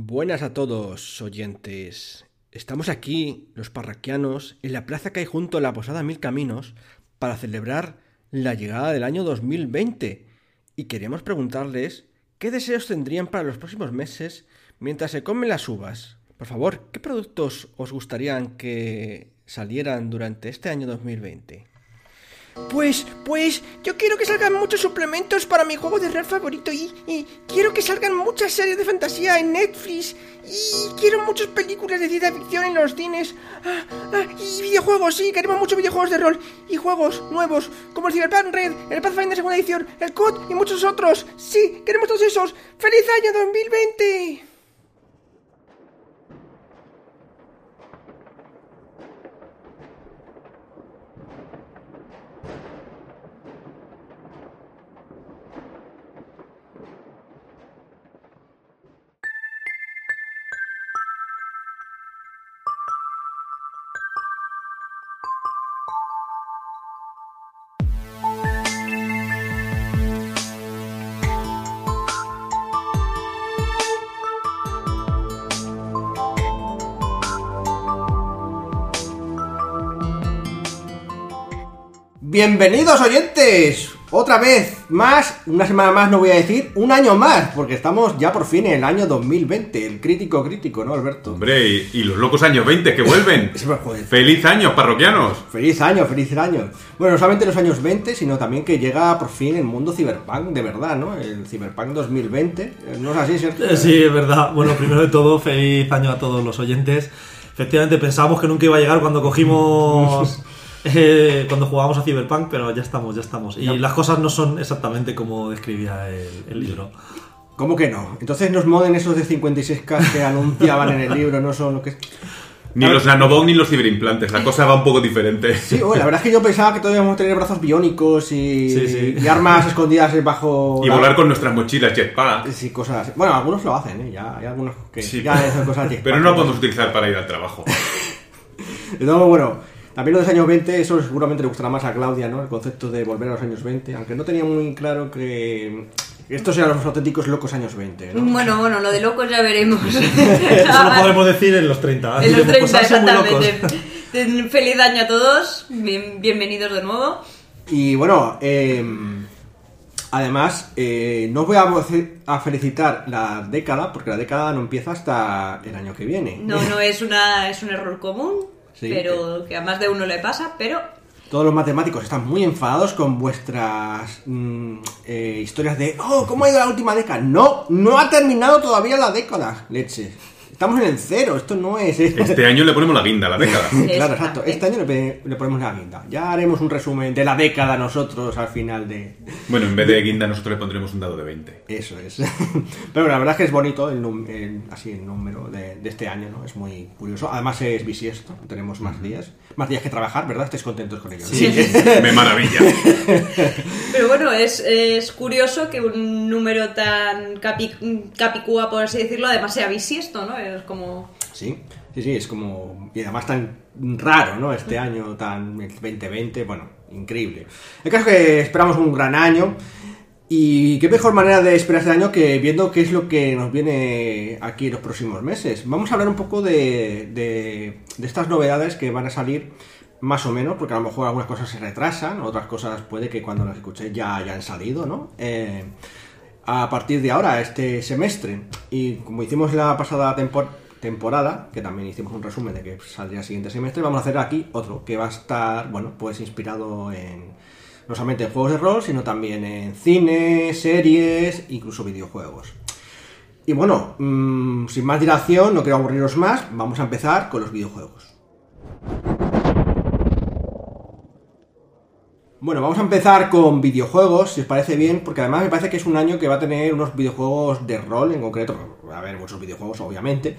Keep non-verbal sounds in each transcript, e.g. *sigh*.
Buenas a todos, oyentes. Estamos aquí, los parraquianos, en la plaza que hay junto a la Posada Mil Caminos, para celebrar la llegada del año 2020. Y queremos preguntarles qué deseos tendrían para los próximos meses mientras se comen las uvas. Por favor, ¿qué productos os gustarían que salieran durante este año 2020? Pues, pues, yo quiero que salgan muchos suplementos para mi juego de rol favorito y, y quiero que salgan muchas series de fantasía en Netflix y quiero muchas películas de ciencia ficción en los cines ah, ah, y videojuegos, sí, queremos muchos videojuegos de rol y juegos nuevos como el Cyberpunk Red, el Pathfinder segunda edición, el COD y muchos otros. Sí, queremos todos esos. ¡Feliz año 2020! Bienvenidos oyentes, otra vez más, una semana más no voy a decir, un año más, porque estamos ya por fin en el año 2020, el crítico crítico, ¿no, Alberto? Hombre, y, y los locos años 20 que vuelven. *laughs* ¡Feliz año, parroquianos! Feliz año, feliz año. Bueno, no solamente los años 20, sino también que llega por fin el mundo ciberpunk de verdad, ¿no? El ciberpunk 2020, Eh, ¿no es así, Sergio? Eh, Sí, es verdad. Bueno, primero de todo, feliz año a todos los oyentes. Efectivamente, pensábamos que nunca iba a llegar cuando cogimos. *laughs* eh, cuando jugábamos a Cyberpunk, pero ya estamos, ya estamos. Y las cosas no son exactamente como describía el, el libro. ¿Cómo que no? Entonces nos moden esos de 56K que anunciaban en el libro, no son lo que... Ni los nanobot ni los ciberimplantes, la cosa va un poco diferente. Sí, bueno, la verdad es que yo pensaba que todavía íbamos a tener brazos biónicos y, Sí, sí. y armas escondidas bajo... Y la- volar con nuestras mochilas jetpack. Sí, cosas así. Bueno, algunos lo hacen, ¿eh? Ya hay algunos que Sí. ya hacen cosas *laughs* así. Pero no lo podemos utilizar para ir al trabajo. *laughs* No, bueno, también lo de los años 20, eso seguramente le gustará más a Claudia, ¿no? El concepto de volver a los años 20, aunque no tenía muy claro que estos eran los auténticos locos años 20, ¿no? Bueno, bueno, lo de locos ya veremos. Eso lo podemos decir en los 30. En los Diremos, 30, "Pues exactamente. locos". Feliz año a todos, bien- bienvenidos de nuevo. Y bueno, eh, además, eh, no voy a, a felicitar la década, porque la década no empieza hasta el año que viene. No, no es, una, es un error común, Sí. pero que a más de uno le pasa, pero Todos los matemáticos están muy enfadados con vuestras mm, eh, historias de, oh, ¿cómo ha ido la última década? No, no ha terminado todavía la década, leche. Estamos en el cero, esto no es... Este año le ponemos la guinda a la década. *laughs* claro, exacto. Este año le, ponemos la guinda. Ya haremos un resumen de la década nosotros al final de... Bueno, en vez de guinda nosotros le pondremos un dado de 20. Eso es. *laughs* Pero la verdad es que es bonito el, num- el- así el número de, de este año, ¿no? Es muy curioso. Además es bisiesto, tenemos más días. Más días que trabajar, ¿verdad? Estáis contentos con ello. Sí. *laughs* Me maravilla. Pero bueno, es, es curioso que un número tan capi- capicúa, por así decirlo, además sea bisiesto, ¿no? Es como... Sí, sí, sí, es como. Y además tan raro, ¿no? Este año tan. el 2020, bueno, increíble. El caso es que esperamos un gran año. Y qué mejor manera de esperar este año que viendo qué es lo que nos viene aquí en los próximos meses. Vamos a hablar un poco de, de, estas novedades que van a salir más o menos, porque a lo mejor algunas cosas se retrasan, otras cosas puede que cuando las escuchéis ya hayan salido, ¿no? Eh, a partir de ahora, este semestre. Y como hicimos la pasada tempor- temporada, que también hicimos un resumen de que saldría el siguiente semestre, vamos a hacer aquí otro, que va a estar, bueno, pues inspirado en no solamente en juegos de rol, sino también en cine, series, incluso videojuegos. Y bueno, mm, sin más dilación, no quiero aburriros más, vamos a empezar con los videojuegos. Bueno, vamos a empezar con videojuegos, si os parece bien, porque además me parece que es un año que va a tener unos videojuegos de rol en concreto. A haber muchos videojuegos, obviamente,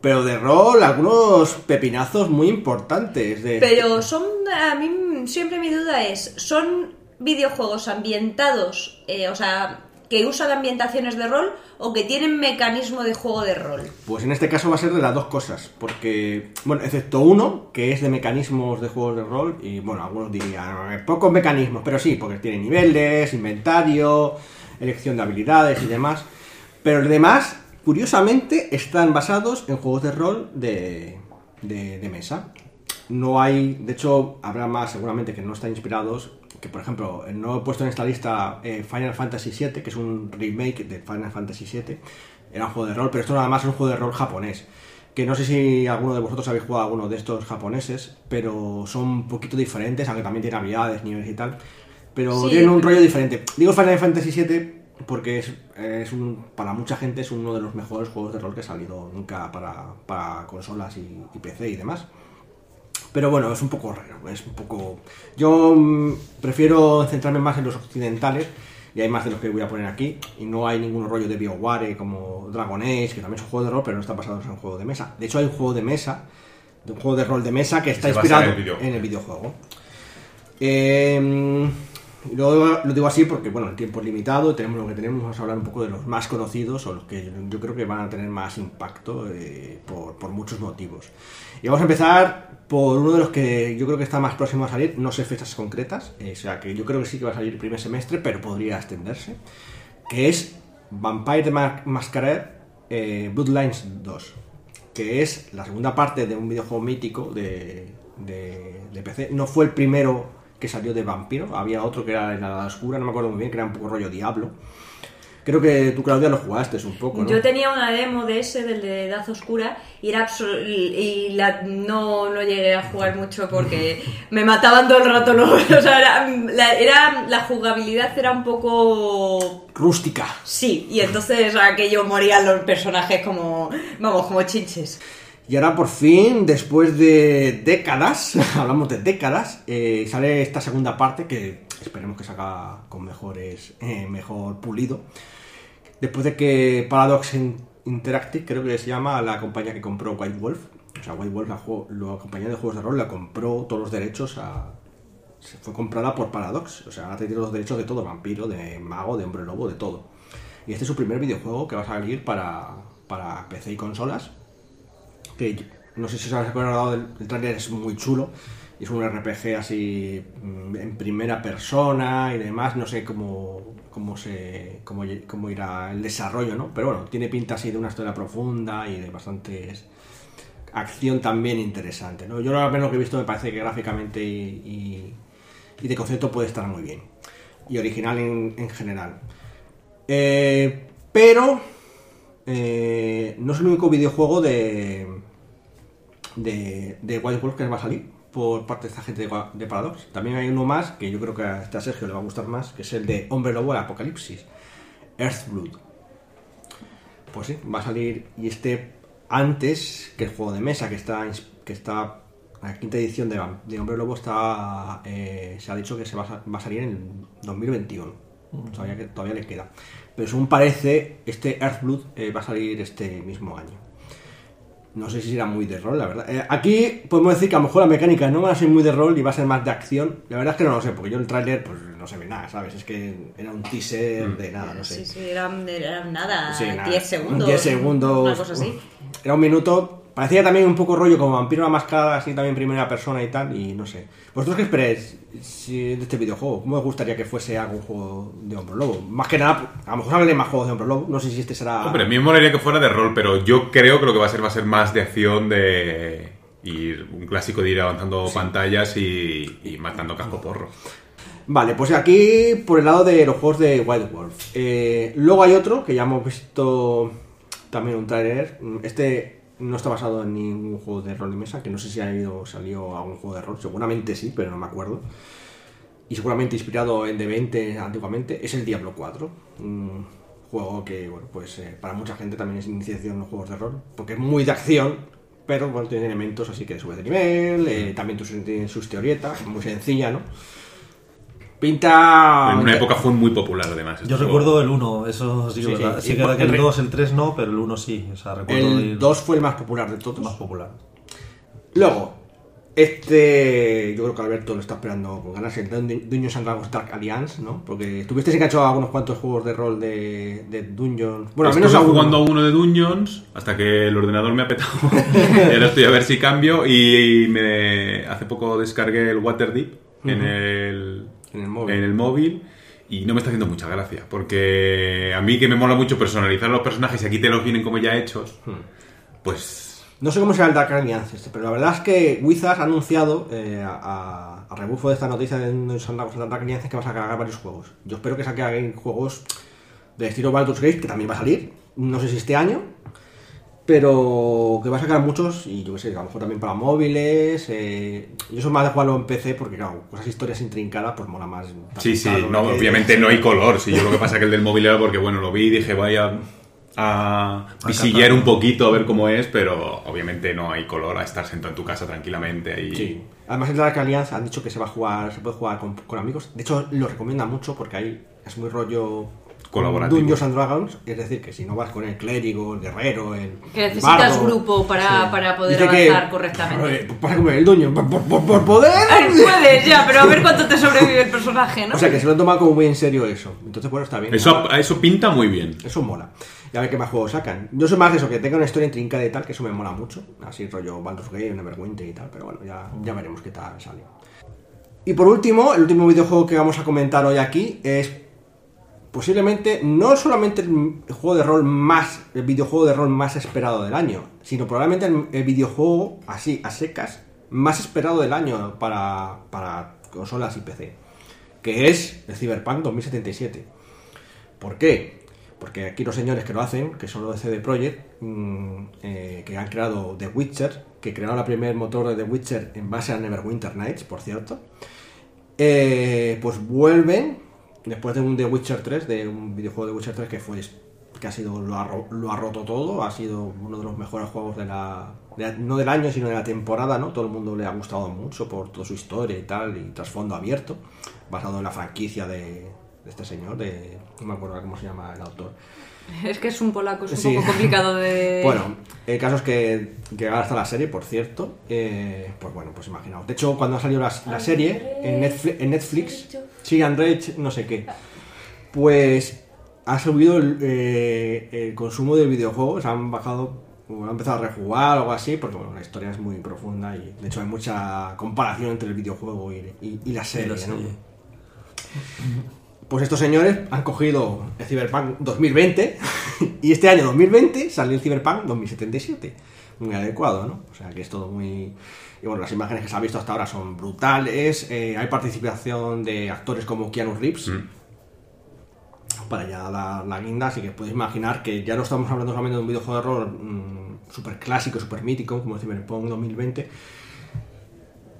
pero de rol, algunos pepinazos muy importantes. De... Pero son, a mí siempre mi duda es, ¿son videojuegos ambientados, eh, o sea, que usan ambientaciones de rol o que tienen mecanismo de juego de rol? Pues en este caso va a ser de las dos cosas, porque, bueno, excepto uno, que es de mecanismos de juegos de rol, y bueno, algunos dirían, eh, pocos mecanismos, pero sí, porque tiene niveles, inventario, elección de habilidades y demás. Pero el demás curiosamente, están basados en juegos de rol de, de, de mesa. No hay, de hecho, habrá más seguramente que no están inspirados. Que por ejemplo, no he puesto en esta lista eh, Final Fantasy VII, que es un remake de Final Fantasy VII. Era un juego de rol, pero esto nada más es un juego de rol japonés. Que no sé si alguno de vosotros habéis jugado a alguno de estos japoneses, pero son un poquito diferentes, aunque también tienen habilidades, niveles y tal. Pero Sí. tienen un rollo diferente. Digo Final Fantasy VII porque es, es un, para mucha gente es uno de los mejores juegos de rol que ha salido nunca para, para consolas y, y PC y demás. Pero bueno, es un poco raro, es un poco... Yo mm, prefiero centrarme más en los occidentales, y hay más de los que voy a poner aquí, y no hay ningún rollo de BioWare como Dragon Age, que también es un juego de rol, pero no está basado en un juego de mesa. De hecho, hay un juego de mesa, de un juego de rol de mesa que está inspirado en el videojuego. en el videojuego. Eh, y lo, digo así porque, bueno, el tiempo es limitado, tenemos lo que tenemos, vamos a hablar un poco de los más conocidos o los que yo, creo que van a tener más impacto eh, por, por muchos motivos. Y vamos a empezar por uno de los que yo creo que está más próximo a salir, no sé fechas concretas, eh, o sea que yo creo que sí que va a salir el primer semestre, pero podría extenderse, que es Vampire Masquerade eh, Bloodlines 2, que es la segunda parte de un videojuego mítico de, de, de PC. No fue el primero que salió de vampiro, había otro que era en la oscura, no me acuerdo muy bien, que era un poco rollo Diablo. Creo que tú, Claudia, lo jugaste un poco, ¿no? Yo tenía una demo de ese, del de Edad Oscura, y era y la, no, no llegué a jugar mucho porque *laughs* me mataban todo el rato. ¿no? *laughs* O sea, era, la, era- la jugabilidad era un poco... Rústica. Sí, y entonces aquello morían los personajes como, vamos, como chinches. Y ahora por fin, después de décadas, *laughs* hablamos de décadas, eh, sale esta segunda parte que esperemos que salga con mejores, eh, mejor pulido. Después de que Paradox In- Interactive, creo que se llama la compañía que compró White Wolf, o sea, White Wolf, la compañía de juegos de rol, la compró todos los derechos a... Se fue comprada por Paradox, o sea, ahora tiene los derechos de todo, vampiro, de mago, de hombre lobo, de todo. Y este es su primer videojuego que va a salir para, para PC y consolas que no sé si os habéis acordado del el tráiler es muy chulo es un RPG así mm, en primera persona y demás no sé cómo cómo se cómo, cómo irá el desarrollo no pero bueno tiene pinta así de una historia profunda y de bastantes acción también interesante no yo al menos que he visto me parece que gráficamente y, de concepto puede estar muy bien y original en, en general. Eh, pero eh, no es el único videojuego de, de, de White Wolf que va a salir por parte de esta gente de, Paradox. También hay uno más que yo creo que a este a Sergio le va a gustar más, que es el de Hombre Lobo al Apocalipsis, Earthblood. Pues sí, va a salir y este antes que el juego de mesa que está que está la quinta edición de, Hombre Lobo está eh, se ha dicho que se va a, sa- va a salir en 2021 todavía, que, todavía le queda pero según parece este Earthblood eh, va a salir este mismo año no sé si será muy de rol, la verdad. Eh, aquí podemos decir que a lo mejor la mecánica no va a ser muy de rol y va a ser más de acción. La verdad es que no lo sé, porque yo el tráiler pues no se ve nada, ¿sabes? Es que era un teaser de nada, no sé. Sí, sí, eran, eran nada, Sí, nada. 10 segundos. 10 segundos. Una cosa así. Era un minuto. Parecía también un poco rollo como vampiro a la mascada, así también primera persona y tal, y no sé. ¿Vosotros qué esperáis si- de este videojuego? ¿Cómo os gustaría que fuese algún juego de Hombre Lobo? Más que nada, a lo mejor saldré más juegos de Hombre Lobo. No sé si este será. Hombre, a mí me molaría que fuera de rol, pero yo creo que lo que va a ser va a ser más de acción de ir un clásico de ir avanzando pantallas y, y matando casco porro. Vale, pues aquí por el lado de los juegos de Wild Wolf. Eh, luego hay otro que ya hemos visto también un trailer. Este no está basado en ningún juego de rol de mesa, que no sé si ha ido, salió algún juego de rol. Seguramente sí, pero no me acuerdo. Y seguramente inspirado en D20 antiguamente. Es el Diablo 4. Un juego que, bueno, pues eh, para mucha gente también es iniciación en los juegos de rol. Porque es muy de acción, pero bueno, tiene elementos así que sube de nivel. eh, también tiene sus teorietas, muy sencilla, ¿no? Pinta. En una época fue muy popular, además. Yo este recuerdo juego. el 1, eso sí Sí, verdad. sí. Que que el el re- 2, el 3 no, pero el 1 sí. O sea, recuerdo El ir 2 fue el más popular de todos. más popular. Luego, este. Yo creo que Alberto lo está esperando con ganas. El Dun- Dungeons and Dragons Dark Alliance, ¿no? Porque estuviste enganchado a unos cuantos juegos de rol de, de Dungeons. Bueno, al menos Estuve a uno. jugando a uno de Dungeons hasta que el ordenador me ha petado. *laughs* y ahora estoy a ver si cambio. Y me hace poco descargué el Waterdeep en, el, En el móvil. en el móvil. y no me está haciendo mucha gracia. Porque a mí que me mola mucho personalizar los personajes y aquí te los vienen como ya hechos, pues No sé cómo será el Dark Alliance, este, pero la verdad es que Wizards ha anunciado, eh, a, a rebufo de esta noticia de no son Dark Alliance, que va a sacar varios juegos. Yo espero que saquen juegos de estilo Baldur's Gate, que también va a salir, no sé si este año, pero que va a sacar muchos, y yo qué sé, a lo mejor también para móviles. Eh, yo soy más de jugarlo en PC porque, claro, cosas historias intrincadas, pues mola más. Sí, sí, no, obviamente no hay color. Sí, yo lo que pasa es que el del móvil era porque, bueno, lo vi y dije, vaya a visillar un poquito a ver cómo es, pero obviamente no hay color a estar sentado en tu casa tranquilamente ahí. Sí. Además, el Dark Alliance han dicho que se va a jugar, se puede jugar con, con amigos. De hecho, lo recomienda mucho porque ahí es muy rollo Colaborativo. Dungeons and Dragons. Es decir, que si no vas con el clérigo, el guerrero, el. Que necesitas bardo, grupo para, para poder Dice que- avanzar correctamente. Pues pasa como el Dungeon, por, por- por- por poder. Ay, puedes, ya, pero a ver *laughs* cuánto te sobrevive el personaje, ¿no? O sea, que se lo han tomado como muy en serio eso. Entonces, bueno, está bien. Eso, eso pinta muy bien. Eso mola. Y a ver qué más juegos sacan. Yo soy más de eso, que tenga una historia intrincada y tal, que eso me mola mucho. Así rollo Baldur's Gate, Neverwinter y tal. Pero bueno, ya, ya veremos qué tal sale. Y por último, el último videojuego que vamos a comentar hoy aquí es posiblemente no solamente el juego de rol más, el videojuego de rol más esperado del año, sino probablemente el, videojuego así, a secas, más esperado del año para, para consolas y PC, que es el Cyberpunk 2077. ¿Por qué? Porque aquí los señores que lo hacen, que son los de CD Projekt, mm, eh, que han creado The Witcher, que crearon la primer motor de The Witcher en base a Neverwinter Nights, por cierto, eh, pues vuelven después de un The Witcher 3, de un videojuego de Witcher 3 que fue que ha sido lo ha, lo ha roto todo, ha sido uno de los mejores juegos de la, de la- no del año, sino de la temporada, ¿no? Todo el mundo le ha gustado mucho por toda su historia y tal, y trasfondo abierto, basado en la franquicia de, de este señor, de no me acuerdo cómo se llama el autor. Es que es un polaco, es un Sí. poco complicado de... *laughs* Bueno, el caso es que, que está la serie, por cierto. eh, pues bueno, pues imaginaos. De hecho, cuando ha salido la, la serie en Netflix, en Netflix, sí, Andrei, no sé qué, pues ha subido el, eh, el consumo del videojuego. Se han bajado, o han empezado a rejugar o algo así, porque bueno, la historia es muy profunda y de hecho hay mucha comparación entre el videojuego y, y- y la serie. la ¿no? serie. Pues estos señores han cogido el Cyberpunk 2020 *laughs* y este año 2020 salió el Cyberpunk 2077. Muy adecuado, ¿no? O sea que es todo muy... Y bueno, las imágenes que se han visto hasta ahora son brutales. eh, hay participación de actores como Keanu Reeves. Mm. Para ya dar la guinda, así que podéis imaginar que ya no estamos hablando solamente de un videojuego de rol mm, súper clásico, súper mítico, como el Cyberpunk 2020,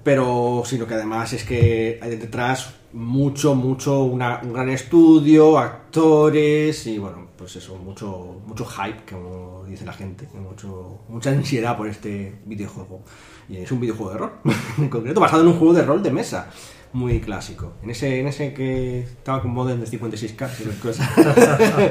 pero sino que además es que hay detrás mucho, mucho, una- un gran estudio, actores y bueno, pues eso, mucho, mucho hype, como dice la gente, mucho, mucha ansiedad por este videojuego. Y es un videojuego de rol, *laughs* en concreto, basado en un juego de rol de mesa. Muy clásico. En ese, en ese que estaba con modem de 56K y esas cosas. *laughs*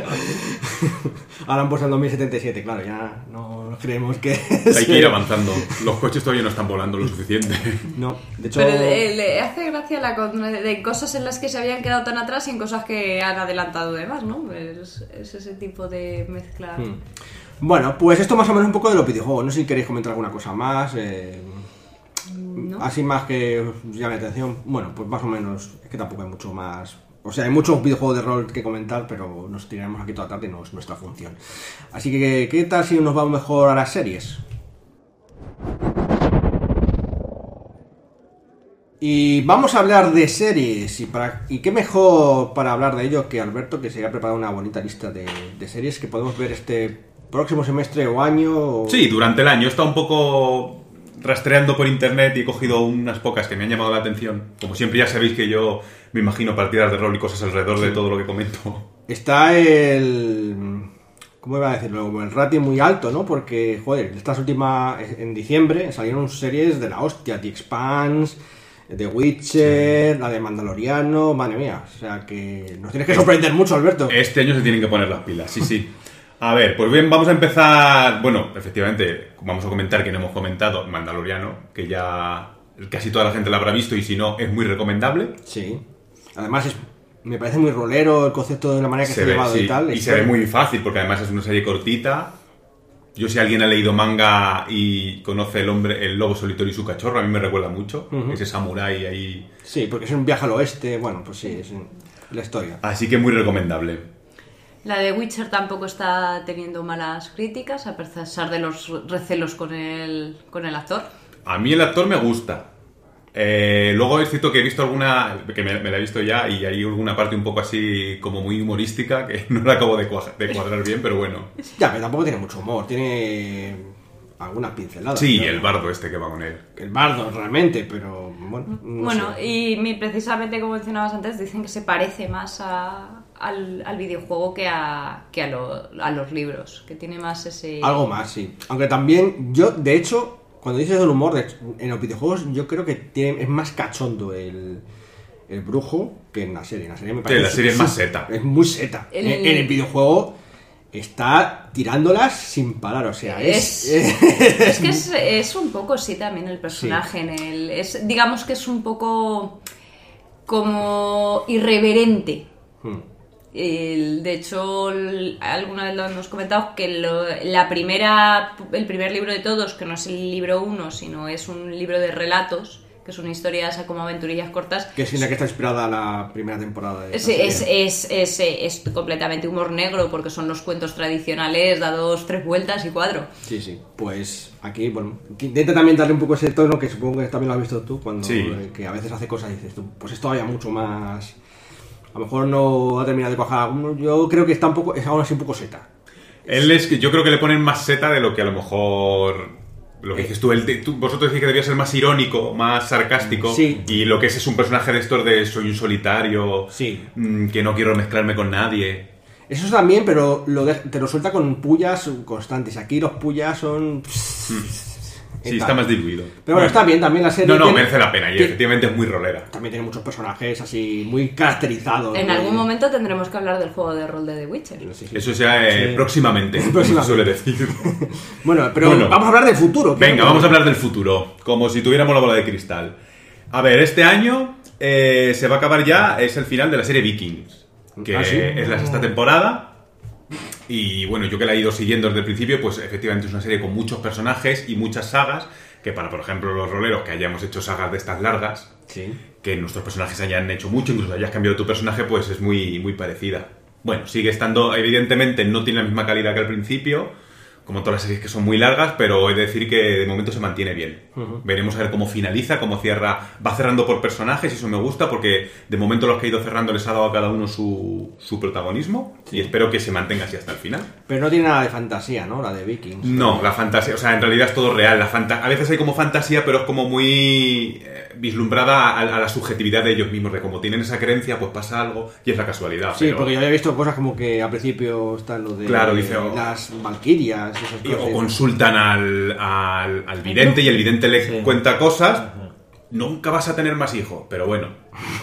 Ahora han puesto el 2077, claro, ya no creemos que. Hay que ir avanzando. Los coches todavía no están volando lo suficiente. No, de hecho. Pero le, le hace gracia la con- de cosas en las que se habían quedado tan atrás y en cosas que han adelantado de más, ¿no? Es, es ese tipo de mezcla. Hmm. Bueno, pues esto más o menos un poco de los videojuegos. No sé si queréis comentar alguna cosa más. eh, ¿no? Así más que os llame la atención. Bueno, pues más o menos. Es que tampoco hay mucho más. O sea, hay muchos videojuegos de rol que comentar, pero nos tiraremos aquí toda la tarde y no es nuestra función. Así que, ¿qué tal si nos vamos mejor a las series? Y vamos a hablar de series. Y, para, y qué mejor para hablar de ello que Alberto, que se ha preparado una bonita lista de, de series que podemos ver este próximo semestre o año. o- Sí, durante el año estado un poco rastreando por internet y he cogido unas pocas que me han llamado la atención. Como siempre ya sabéis que yo me imagino partidas de rol y cosas alrededor de todo lo que comento. Está el. ¿Cómo iba a decirlo? El ratio muy alto, ¿no? Porque, joder, estas últimas. En diciembre salieron series de la hostia: The Expanse, The Witcher, la de Mandaloriano, madre mía. O sea que nos tienes que sorprender mucho, Alberto. Este año se tienen que poner las pilas, sí, sí. A ver, pues bien, vamos a empezar. Bueno, efectivamente, vamos a comentar que no hemos comentado Mandaloriano, que ya casi toda la gente la habrá visto y si no, es muy recomendable. Sí. Además, es, me parece muy rolero el concepto de la manera que se, ha ve, llevado sí, y tal. y se ve muy fácil porque además es una serie cortita. Yo si alguien ha leído manga y conoce el hombre, el lobo solitario y su cachorro, a mí me recuerda mucho. Ujú. Ese samurái ahí. Sí, porque es un viaje al oeste. Bueno, pues sí. es la historia. Así que muy recomendable. La de Witcher tampoco está teniendo malas críticas, a pesar de los recelos con el, con el actor. A mí el actor me gusta. Eh, luego es cierto que he visto alguna, que me, me la he visto ya, y hay alguna parte un poco así como muy humorística que *laughs* no la acabo de, cuaja- de cuadrar bien, pero bueno. Ya, pero tampoco tiene mucho humor, tiene algunas pinceladas. Sí, ¿no? el bardo este que va con él. El bardo realmente, pero bueno. no bueno, sé. y precisamente como mencionabas antes, dicen que se parece más a- al, al videojuego que, a, que a, lo- a los libros, que tiene más ese... Algo más, sí. Aunque también, yo, de hecho, cuando dices del humor, en los videojuegos yo creo que tiene, es más cachondo el, el brujo que en la serie. En la serie me parece la serie es más seta. Es muy seta. El- En, en el videojuego está tirándolas sin parar, o sea, es... Es que *laughs* es, es un poco sí también el personaje en el es digamos que es un poco como irreverente. Hmm. El- de hecho, el- alguna vez lo hemos comentado que lo- la primera, el primer libro de todos, que no es el libro 1, sino es un libro de relatos, que son historias como aventurillas cortas, Que es en la que está inspirada la primera temporada de es, la es, es, es, es completamente humor negro, porque son los cuentos tradicionales dados tres vueltas y cuatro. Sí, sí. Pues aquí, bueno, intenta también darle un poco ese tono que supongo que también lo has visto tú, cuando Sí. que a veces hace cosas y dices tú, pues es todavía mucho más. A lo mejor no ha terminado de cuajar. Yo creo que está un poco, es aún así un poco seta. Él es que yo creo que le ponen más seta de lo que a lo mejor. Lo que dices tú, él te- tú- vosotros decís que debía ser más irónico, más sarcástico. Sí. Y lo que es es un personaje de estos de soy un solitario, Sí. mm, que no quiero mezclarme con nadie. Eso también, pero lo de- te lo suelta con pullas constantes. Aquí los pullas son. Sí, está más diluido. Pero bueno, está bien también la serie. No, no, tiene- merece la pena y tiene- efectivamente es muy rolera. También tiene muchos personajes así muy caracterizados. En muy- algún momento tendremos que hablar del juego de rol de The Witcher. Sí, sí. Eso sea eh, próximamente, *laughs* como se Próximamente. suele decir. *laughs* Bueno, pero Bueno. vamos a hablar del futuro. Venga, vamos a hablar del futuro, como si tuviéramos la bola de cristal. A ver, este año eh, se va a acabar ya, es el final de la serie Vikings, que Ah, ¿sí? es la sexta temporada. Y bueno, yo que la he ido siguiendo desde el principio, pues efectivamente es una serie con muchos personajes y muchas sagas, que para, por ejemplo, los roleros que hayamos hecho sagas de estas largas, Sí. que nuestros personajes hayan hecho mucho, incluso hayas cambiado tu personaje, pues es muy, muy parecida. Bueno, sigue estando, evidentemente no tiene la misma calidad que al principio, como todas las series que son muy largas, pero he de decir que de momento se mantiene bien. Veremos a ver cómo finaliza, cómo cierra, va cerrando por personajes y eso me gusta porque de momento los que ha ido cerrando les ha dado a cada uno su, su protagonismo y espero que se mantenga así hasta el final. Pero no tiene nada de fantasía, ¿no? La de Vikings. No, la fantasía, o sea, en realidad es todo real. La fanta- a veces hay como fantasía, pero es como muy eh, vislumbrada a, a la subjetividad de ellos mismos, de como tienen esa creencia, pues pasa algo y es la casualidad. Sí, pero- porque yo había visto cosas como que al principio están lo de Claro, dice, oh. las valquirias y o consultan al, al, al vidente y el vidente le Sí. cuenta cosas. Nunca vas a tener más hijos, pero bueno,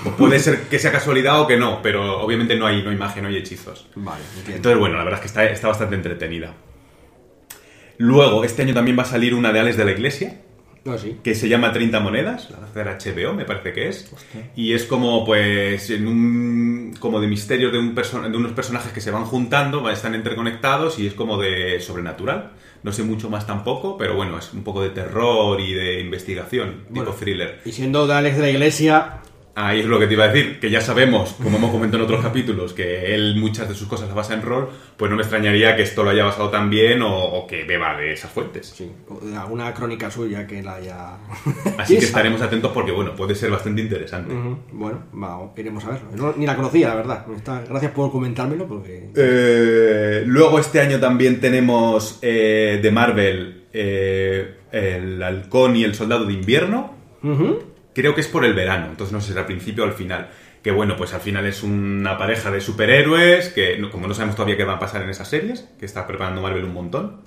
pues puede ser que sea casualidad o que no, pero obviamente no hay, no hay magia, no hay hechizos. Vale, entiendo. Entonces, bueno, la verdad es que está, está bastante entretenida. Luego, este año también va a salir una de Alex de la Iglesia, sí. que se llama 30 monedas, la hacer HBO, me parece que es. Y es como, pues, en un, como de misterios de, un de unos personajes que se van juntando, están interconectados y es como de sobrenatural. No sé mucho más tampoco, pero bueno, es un poco de terror y de investigación, tipo thriller. Y siendo de Alex de la Iglesia, Ahí es lo que te iba a decir, que ya sabemos, como hemos comentado en otros capítulos, que él muchas de sus cosas las basa en rol, pues no me extrañaría que esto lo haya basado también o, o que beba de esas fuentes. sí, o de alguna crónica suya que la haya. *laughs* Así que estaremos atentos porque, bueno, puede ser bastante interesante. Bueno, va, iremos a verlo. No, ni la conocía, la verdad. Está- gracias por comentármelo porque. Eh, luego este año también tenemos eh, de Marvel eh, el halcón y el soldado de invierno. Ujú. Creo que es por el verano, entonces no sé si será al principio o al final. Que bueno, pues al final es una pareja de superhéroes que, no- como no sabemos todavía qué va a pasar en esas series, que está preparando Marvel un montón.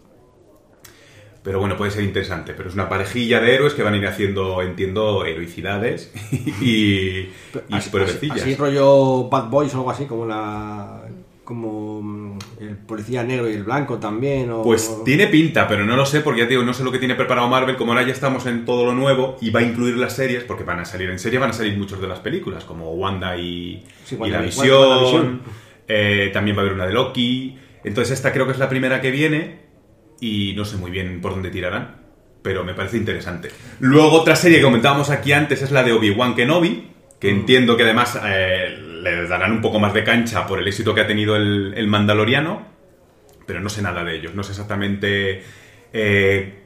Pero bueno, puede ser interesante. Pero es una parejilla de héroes que van a ir haciendo, entiendo, heroicidades *laughs* y, y así, así rollo Bad Boys o algo así, como la. Como mm, el policía negro y el blanco también. O... Pues tiene pinta, pero no lo sé porque ya te digo, no sé lo que tiene preparado Marvel, como ahora ya estamos en todo lo nuevo y va a incluir las series, porque van a salir en serie, van a salir muchos de las películas, como Wanda y, Sí, y la Visión, eh, también va a haber una de Loki, entonces esta creo que es la primera que viene y no sé muy bien por dónde tirarán, pero me parece interesante. Luego otra serie que comentábamos aquí antes es la de Obi-Wan Kenobi, que entiendo que además eh, le darán un poco más de cancha por el éxito que ha tenido el, el Mandaloriano, pero no sé nada de ellos. No sé exactamente eh,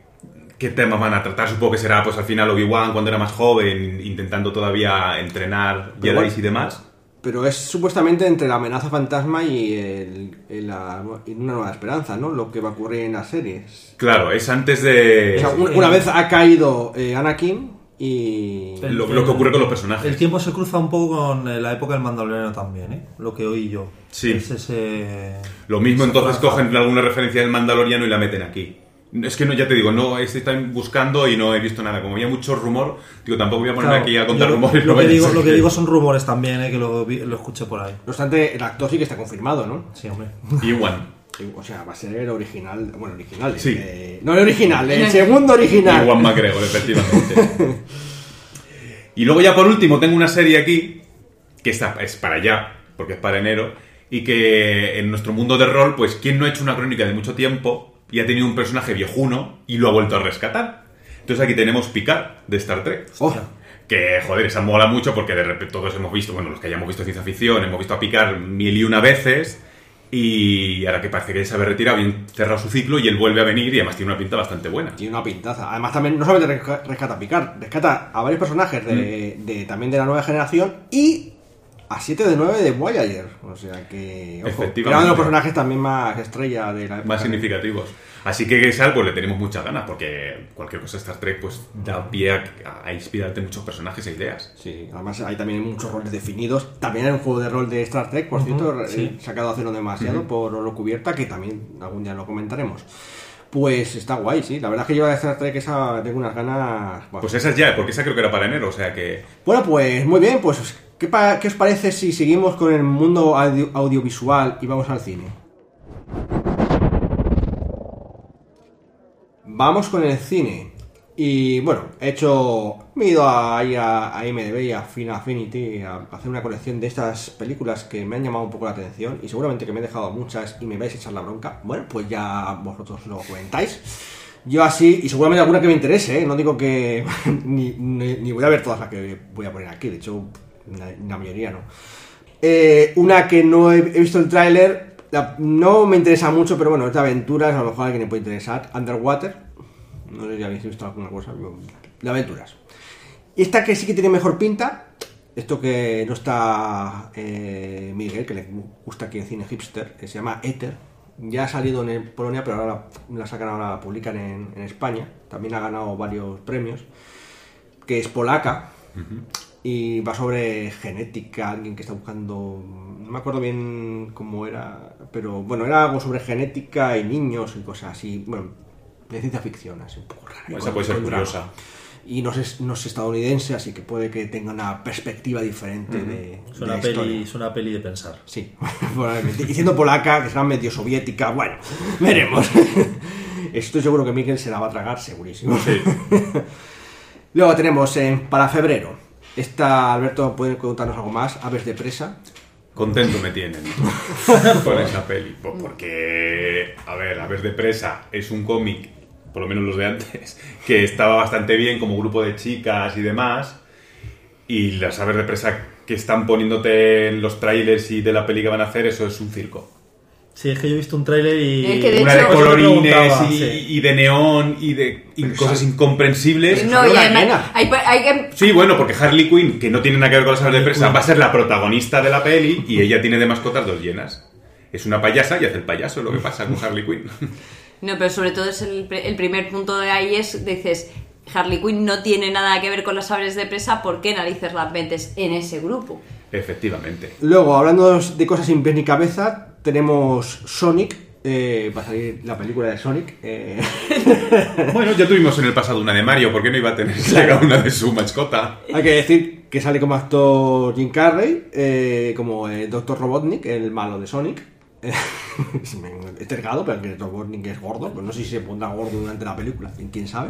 qué temas van a tratar. Supongo que será, pues al final, Obi-Wan cuando era más joven, intentando todavía entrenar Jedi bueno, y demás. Pero es supuestamente entre la amenaza fantasma y, el, el- la- y una nueva esperanza, ¿no? Lo que va a ocurrir en las series. Claro, es antes de O sea, un- una vez ha caído eh, Anakin y... El- lo, lo que ocurre con los personajes. El tiempo se cruza un poco con eh, la época del Mandaloriano también, ¿eh? Lo que oí yo. Sí. Es ese... Lo mismo entonces franja. cogen alguna referencia del Mandaloriano y la meten aquí. Es que no, ya te digo, no estoy buscando y no he visto nada. Como había mucho rumor, digo, tampoco voy a ponerme Claro, aquí a contar yo rumores. Lo, no que digo, lo que digo son rumores también, ¿eh? Que lo, lo escuché por ahí. No obstante, el actor sí que está confirmado, ¿no? Sí, hombre. Iwan. O sea, va a ser el original... Bueno, original. Sí. eh, no el original, el segundo *laughs* original. Iwan McGregor, efectivamente. *laughs* y luego ya por último tengo una serie aquí, que esta es para allá, porque es para enero, y que en nuestro mundo de rol, pues, ¿quién no ha hecho una crónica de mucho tiempo y ha tenido un personaje viejuno y lo ha vuelto a rescatar? Entonces aquí tenemos Picard, de Star Trek. Oh, Que, joder, esa mola mucho porque de repente todos hemos visto, bueno, los que hayamos visto ciencia ficción, hemos visto a Picard mil y una veces y ahora que parece que se había retirado, bien cerrado su ciclo y él vuelve a venir y además tiene una pinta bastante buena. tiene una pintaza. Además, también no solamente resca- rescata a Picard, rescata a varios personajes de, Mm. de- también de la nueva generación y a 7 de 9 de Voyager. O sea que. Ojo, Efectivamente. era uno de los personajes también más estrella de la época. Más significativos. Así que Gesal, pues le tenemos muchas ganas porque cualquier cosa de Star Trek pues da pie a, a inspirarte en muchos personajes e ideas. Sí, además hay también muchos roles definidos. También hay un juego de rol de Star Trek, por cierto, sí. sacado hace no demasiado por Oro Cubierta, que también algún día lo comentaremos. Pues está guay, sí. La verdad es que yo de Star Trek esa tengo unas ganas. bueno. Pues esa es ya, porque esa creo que era para enero, o sea que... Bueno, pues muy bien, pues ¿qué, pa- qué os parece si seguimos con el mundo audio- audiovisual y vamos al cine? Vamos con el cine. Y bueno, he hecho. Me he ido a, a IMDb y a Final Affinity a hacer una colección de estas películas que me han llamado un poco la atención y seguramente que me he dejado muchas y me vais a echar la bronca. Bueno, pues ya vosotros lo comentáis. Yo así, y seguramente alguna que me interese, ¿eh? no digo que *laughs* ni, ni- voy a ver todas las que voy a poner aquí, de hecho, la mayoría no. Eh, una que no he, he visto el tráiler, la- no me interesa mucho, pero bueno, es de aventuras, a lo mejor a alguien le puede interesar. Underwater, no sé si habéis visto alguna cosa, de aventuras. Y esta que sí que tiene mejor pinta, esto que no está eh, Miguel, que le gusta aquí el cine hipster, que se llama Ether. Ya ha salido en Polonia, pero ahora la sacan ahora, la publican en, en España. También ha ganado varios premios. Que es polaca. Y va sobre genética, alguien que está buscando. No me acuerdo bien cómo era. Pero bueno, era algo sobre genética y niños y cosas así. Bueno, de ciencia ficción, así un poco rara. y Esa puede ser curiosa. y no es, no es estadounidense, así que puede que tenga una perspectiva diferente de, Es de una, la peli, historia. es una peli de pensar. Sí, *laughs* probablemente. Y siendo polaca, que será medio soviética, bueno, veremos. *laughs* Estoy seguro que Miguel se la va a tragar, segurísimo. *laughs* Luego tenemos eh, para febrero. Esta, Alberto, ¿puede contarnos algo más? Aves de presa. Contento me tienen *laughs* con esa peli. Pues porque, a ver, A ver de presa es un cómic, por lo menos los de antes, *laughs* que estaba bastante bien como grupo de chicas y demás. Y las aves de presa que están poniéndote en los trailers y de la peli que van a hacer, eso es un circo. Sí, es que yo he visto un tráiler y... Es que de Una de hecho- colorines y, sí. y de neón y de y cosas incomprensibles. No, y además, hay, Sí, bueno, porque Harley Quinn, que no tiene nada que ver con las aves de presa, va a ser la protagonista de la peli y ella tiene de mascotas dos llenas. Es una payasa y hace el payaso, lo que pasa con *laughs* Harley Quinn. No, pero sobre todo es el, el primer punto de ahí es, dices, Harley Quinn no tiene nada que ver con las aves de presa, ¿por qué narices las metes en ese grupo? Efectivamente. Luego, hablando de cosas sin pies ni cabeza, tenemos Sonic. eh, va a salir la película de Sonic. eh, Bueno, ya tuvimos en el pasado una de Mario, ¿por qué no iba a tener cada una de su mascota? Hay que decir que sale como actor Jim Carrey, eh, como el Dr. Robotnik, el malo de Sonic. *laughs* Eh, he tergado, pero que Robotnik es gordo. Pues no sé si se pondrá gordo durante la película, quién sabe.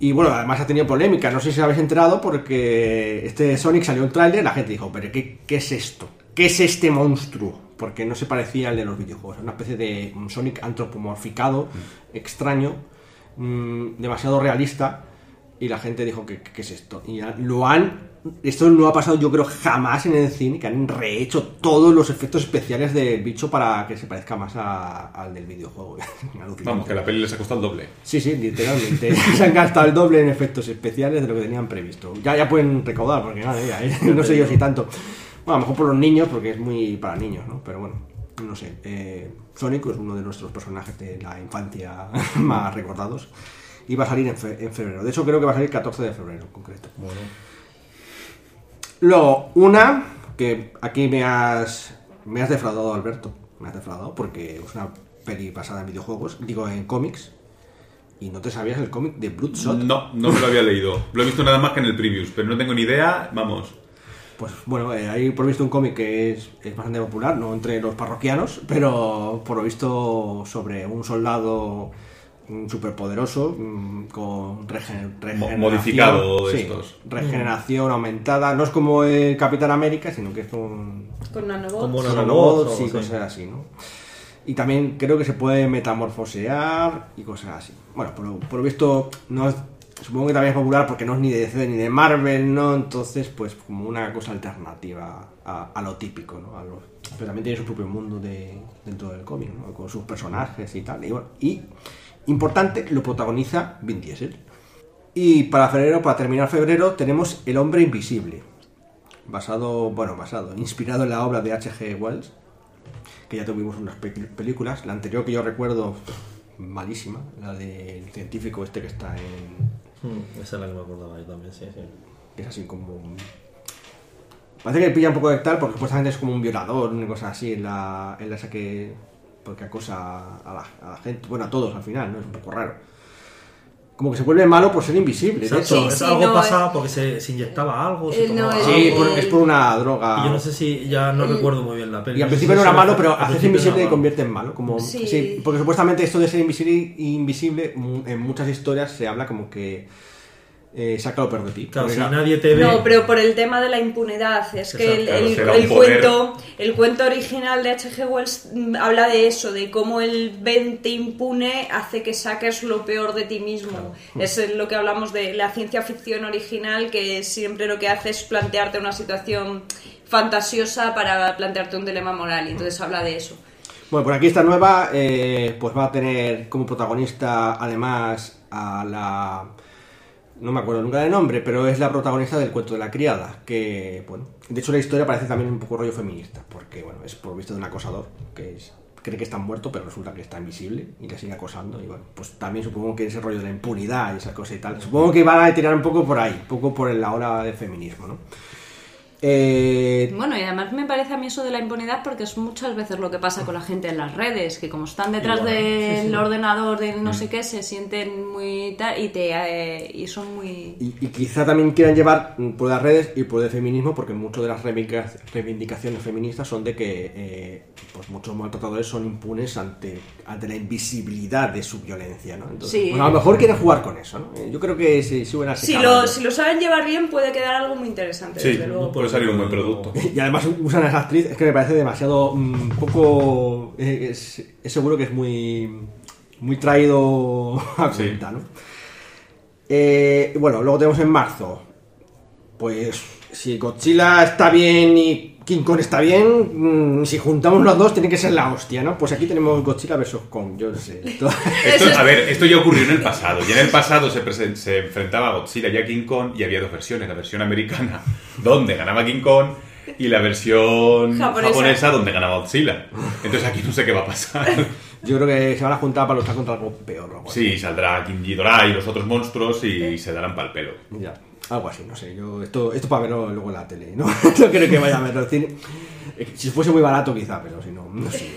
Y bueno, además ha tenido polémica, no sé si os habéis enterado, porque este Sonic salió en tráiler, la gente dijo, pero ¿qué, ¿qué es esto? ¿Qué es este monstruo? Porque no se parecía al de los videojuegos, una especie de un Sonic antropomorficado, extraño, mm, demasiado realista, y la gente dijo que qué es esto. Y lo han... Esto no ha pasado yo creo jamás en el cine, que han rehecho todos los efectos especiales del bicho para que se parezca más a- al del videojuego. *laughs* Vamos, que la peli les ha costado el doble. Sí, sí, literalmente. *laughs* Se han gastado el doble en efectos especiales de lo que tenían previsto. Ya, ya pueden recaudar, porque nada, ya, ¿eh? *laughs* no sé yo si tanto. Bueno, a lo mejor por los niños, porque es muy para niños, ¿no? Pero bueno, no sé. Eh, Sonic es uno de nuestros personajes de la infancia más recordados. Y va a salir en, fe- en febrero. De hecho, creo que va a salir el 14 de febrero, en concreto. Luego, una que aquí me has, me has defraudado, Alberto. Me has defraudado porque es una peli basada en videojuegos, digo en cómics. Y no te sabías el cómic de Bloodshot. No, no me lo había leído. Lo he visto nada más que en el previews, pero no tengo ni idea. Vamos. Pues bueno, eh, hay por visto un cómic que es, es bastante popular, no entre los parroquianos, pero por lo visto sobre un soldado superpoderoso con regen- regeneración. modificado de sí, estos. Regeneración aumentada. No es como el Capitán América, sino que es con Con nanobots. Como nanobots y cosas así, ¿no? Y también creo que se puede metamorfosear y cosas así. Bueno, por, por lo visto, no es- supongo que también es popular porque no es ni de DC ni de Marvel, ¿no? Entonces, pues como una cosa alternativa a, a lo típico, ¿no? A lo- pero también tiene su propio mundo de, dentro del cómic, ¿no? Con sus personajes y tal. Y, bueno, y, importante, lo protagoniza Vin Diesel. Y para febrero, para terminar febrero, tenemos El Hombre Invisible. Basado, bueno, basado, inspirado en la obra de H.G. Wells, que ya tuvimos unas pe- películas. La anterior que yo recuerdo, malísima, la del científico este que está en. Mm, esa es la que me acordaba yo también, sí, sí. que es así como. Parece que pilla un poco de tal, porque supuestamente es como un violador, una cosa así, en la, en la esa que. Porque acosa a la, a la gente, bueno, a todos al final, ¿no? Es un poco raro. Como que se vuelve malo por ser invisible, de Exacto, hecho. Sí, algo no, pasaba porque se, se inyectaba algo, se Eh, no, tomaba el- Sí, algo. por- es por una droga. Y yo no sé si, ya no El- recuerdo muy bien la peli. Y al principio no era malo, pero hacerse invisible te convierte en malo. Como, Sí. sí. porque supuestamente esto de ser invisible, invisible en muchas historias se habla como que eh, saca lo peor de ti. Claro, si nadie te ve. No, pero por el tema de la impunidad. Es que el, el- cuento, el cuento original de H.G. Wells mm, habla de eso, de cómo el vente impune hace que saques lo peor de ti mismo. Es lo que hablamos de la ciencia ficción original, que siempre lo que hace es plantearte una situación fantasiosa para plantearte un dilema moral. Y entonces habla de eso. Bueno, por aquí esta nueva, eh, pues va a tener como protagonista además a la... No me acuerdo nunca del nombre, pero es la protagonista del cuento de la criada, que, bueno, de hecho la historia parece también un poco rollo feminista, porque, bueno, es por visto de un acosador, que es- cree que está muerto, pero resulta que está invisible y le sigue acosando, y bueno, pues también supongo que ese rollo de la impunidad y esa cosa y tal, supongo que van a tirar un poco por ahí, un poco por la ola del feminismo, ¿no? Eh, Bueno, y además me parece a mí eso de la impunidad porque es muchas veces lo que pasa con la gente en las redes, que como están detrás del ordenador, de no sé qué, se sienten muy tal y te eh, y son muy Y, y quizá también quieran llevar mm, por las redes y por el feminismo, porque muchas de las reivindica- reivindicaciones feministas son de que eh, pues muchos maltratadores son impunes ante, ante la invisibilidad de su violencia, ¿no? Entonces, Sí. bueno, a lo mejor quieren jugar con eso, ¿no? Yo creo que si si caballo. lo, si lo saben llevar bien puede quedar algo muy interesante, Sí, desde luego. Puede salir un buen producto. *laughs* Y además usan a esa actriz, es que me parece demasiado mm, poco... eh, es, es seguro que es muy, muy traído a Sí. cuenta, ¿no? Eh, bueno, luego tenemos en marzo, pues si Godzilla está bien y King Kong está bien, mm, si juntamos los dos tiene que ser la hostia, ¿no? Pues aquí tenemos Godzilla vs. Kong, yo no sé. *laughs* Esto, a ver, esto ya ocurrió en el pasado. Y en el pasado se, se enfrentaba Godzilla y a King Kong y había dos versiones. La versión americana, *laughs* donde ganaba King Kong, y la versión Japonesa. japonesa, donde ganaba Godzilla. Entonces aquí no sé qué va a pasar. *laughs* yo creo que se van a juntar para luchar contra algo peor. algo. Sí, saldrá King Ghidorah y los otros monstruos y se darán pal pelo. Ya, algo así, no sé. Yo, esto, esto para verlo luego en la tele, ¿no? *laughs* no creo que vaya a verlo en cine. Eh, Si fuese muy barato, quizá, pero si no, no sé.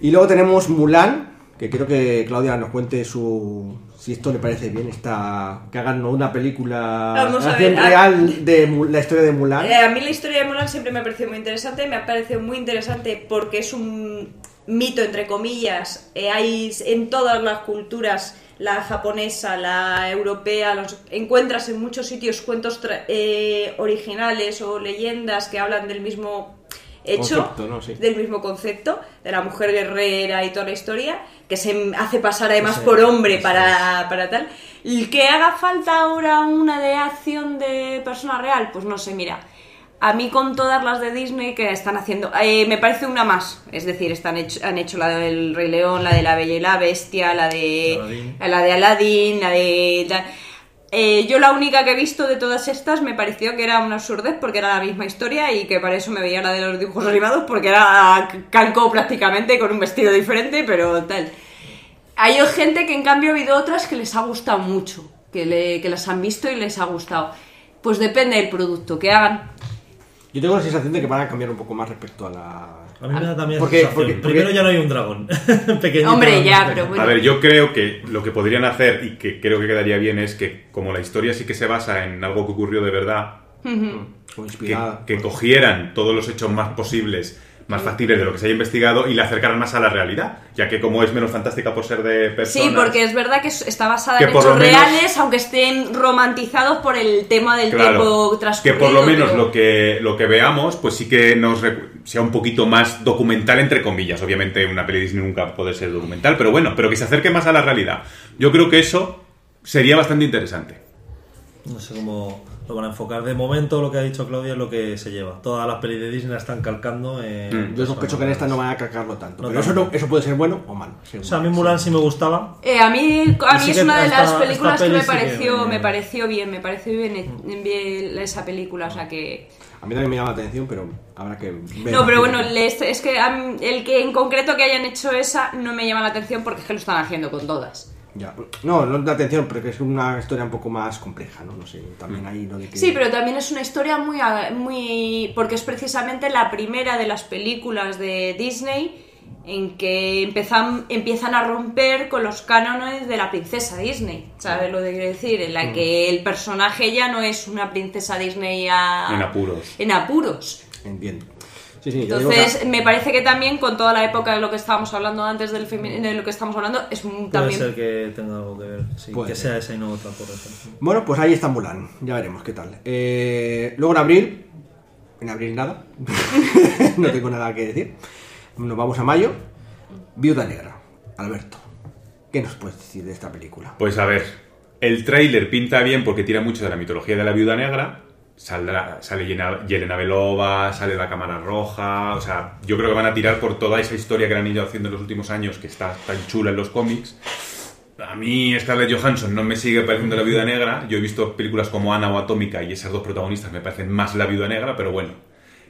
Y luego tenemos Mulan, que quiero que Claudia nos cuente su. Si esto le parece bien, esta, que hagan una película ver, real de la historia de Mulan. Eh, a mí la historia de Mulan siempre me ha parecido muy interesante. Me ha parecido muy interesante porque es un mito, entre comillas. Eh, hay en todas las culturas, la japonesa, la europea, los, encuentras en muchos sitios cuentos eh, originales o leyendas que hablan del mismo hecho Concepto, ¿no? Sí. del mismo concepto, de la mujer guerrera y toda la historia, que se hace pasar además por hombre para, para tal. Que haga falta ahora una de acción de persona real, pues no sé, mira. A mí con todas las de Disney que están haciendo, eh, me parece una más. Es decir, están hecho- han hecho la del Rey León, la de la Bella y la Bestia, la de Aladdin. la de Aladdin, la de... la- Eh, yo la única que he visto de todas estas me pareció que era una absurdez porque era la misma historia y que para eso me veía la de los dibujos animados porque era calco prácticamente con un vestido diferente, pero tal. Hay gente que en cambio ha habido otras que les ha gustado mucho, que, le- que las han visto y les ha gustado. Pues depende del producto que hagan. Yo tengo la sensación de que van a cambiar un poco más respecto a la. A mí me da también Porque- sensación. porque- porque- Primero ya no hay un dragón. *laughs* Pequeñito. Hombre, ya, pero bueno. A ver, yo creo que lo que podrían hacer y que creo que quedaría bien es que como la historia sí que se basa en algo que ocurrió de verdad, como que, que cogieran todos los hechos más posibles, más factibles de lo que se haya investigado y la acercaran más a la realidad, ya que como es menos fantástica por ser de personas... Sí, porque es verdad que es- está basada Que en hechos menos- reales, aunque estén romantizados por el tema del Claro, tiempo que transcurrido. por lo menos pero- lo que lo que veamos pues sí que nos sea un poquito más documental entre comillas obviamente una peli Disney nunca puede ser documental pero bueno pero que se acerque más a la realidad yo creo que eso sería bastante interesante No sé cómo lo van a enfocar. De momento, lo que ha dicho Claudia es lo que se lleva. Todas las pelis de Disney la están calcando. en Mm. Yo sospecho que en esta no van a cargarlo tanto. No pero eso, no, eso puede ser bueno o malo. O sea, a mí Mulan sí me gustaba. Eh, a mí, a mí sí es una de esta- las películas que me peli sí que pareció, me- me pareció bien, me pareció bien, bien esa película, o sea que... A mí también me llama la atención, pero habrá que ver. No, pero bueno, les- es que a mí- el que en concreto que hayan hecho esa no me llama la atención porque es que lo están haciendo con todas. Ya. No, no da atención, porque es una historia un poco más compleja, ¿no? No sé, también ahí lo de que... Sí, pero también es una historia muy, a- muy... porque es precisamente la primera de las películas de Disney en que empiezan, empiezan a romper con los cánones de la princesa Disney, ¿sabes lo que quiero decir? En la que el personaje ya no es una princesa Disney a- En apuros. En apuros. Entiendo. Sí, sí, yo digo Entonces, que- me parece que también con toda la época de lo que estábamos hablando antes del femi- de lo que estamos hablando, es un- Puede también ser que tenga algo que ver. Sí, Puede que ser. sea esa y no otra, por ejemplo. Bueno, pues ahí está Mulan. Ya veremos qué tal. Eh, luego en abril. En abril nada. *laughs* no tengo nada que decir. Nos vamos a mayo. Viuda Negra. Alberto. ¿Qué nos puedes decir de esta película? Pues a ver, el tráiler pinta bien porque tira mucho de la mitología de la viuda negra. Saldrá, sale Yelena, Belova, sale la Cámara Roja. O sea, yo creo que van a tirar por toda esa historia que han ido haciendo en los últimos años, que está tan chula en los cómics. A mí Scarlett Johansson no me sigue pareciendo la viuda negra. Yo he visto películas como Ana o Atómica y esas dos protagonistas me parecen más la viuda negra, pero bueno,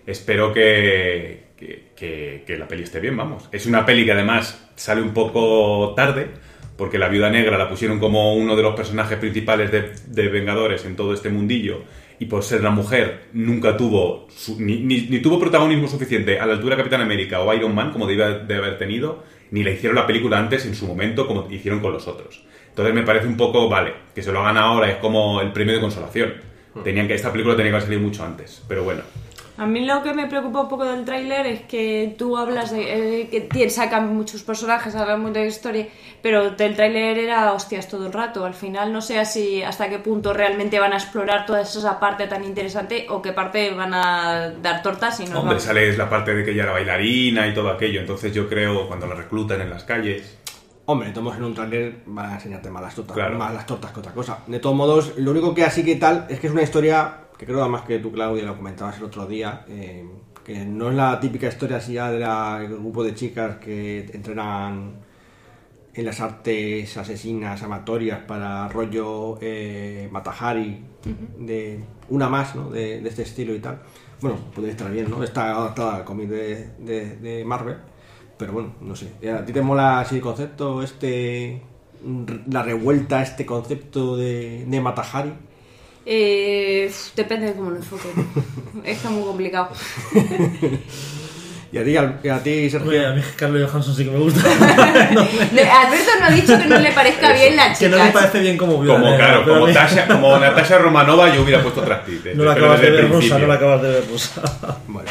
espero que, que, que- que la peli esté bien, vamos. Es una peli que además sale un poco tarde, porque la viuda negra la pusieron como uno de los personajes principales de, de Vengadores en todo este mundillo, y por ser la mujer nunca tuvo, su- ni, ni- ni tuvo protagonismo suficiente a la altura de Capitán América o Iron Man, como debía de haber tenido, ni le hicieron la película antes en su momento, como hicieron con los otros. Entonces me parece un poco, vale, que se lo hagan ahora es como el premio de consolación. Tenían que, esta película tenía que haber salido mucho antes, pero bueno. A mí lo que me preocupa un poco del tráiler es que tú hablas de eh, que sacan muchos personajes, hablan mucho de historia, pero del tráiler era hostias todo el rato. Al final no sé así hasta qué punto realmente van a explorar toda esa parte tan interesante o qué parte van a dar tortas y no Hombre, sale la parte de que ella era bailarina y todo aquello, entonces yo creo cuando la reclutan en las calles... Hombre, todos en un trailer van a enseñarte más las tortas, Claro. más las tortas que otra cosa. De todos modos, lo único que así que tal es que es una historia que creo además que tú, Claudia, lo comentabas el otro día, eh, que no es la típica historia así ya del grupo de chicas que entrenan en las artes asesinas amatorias para rollo eh, Matahari, de una más, ¿no? De, de este estilo y tal. Bueno, puede estar bien, ¿no? Está adaptada al cómic de, de- de Marvel, pero bueno, no sé. ¿A ti te mola así el concepto, este, la revuelta, este concepto de, de Matahari? Eh, depende de cómo lo enfoquen. *laughs* Está muy complicado. Y a ti, a ti Sergio, Oye, a mí Carlos Johansson sí que me gusta. *laughs* Le- Alberto no ha dicho que no le parezca bien la que chica. no me parece bien como viuda Como, claro, como, mí- Tasha- como Natasha Romanova yo hubiera puesto otra actriz. No la acabas de ver rusa, no la acabas de ver rusa. Bueno,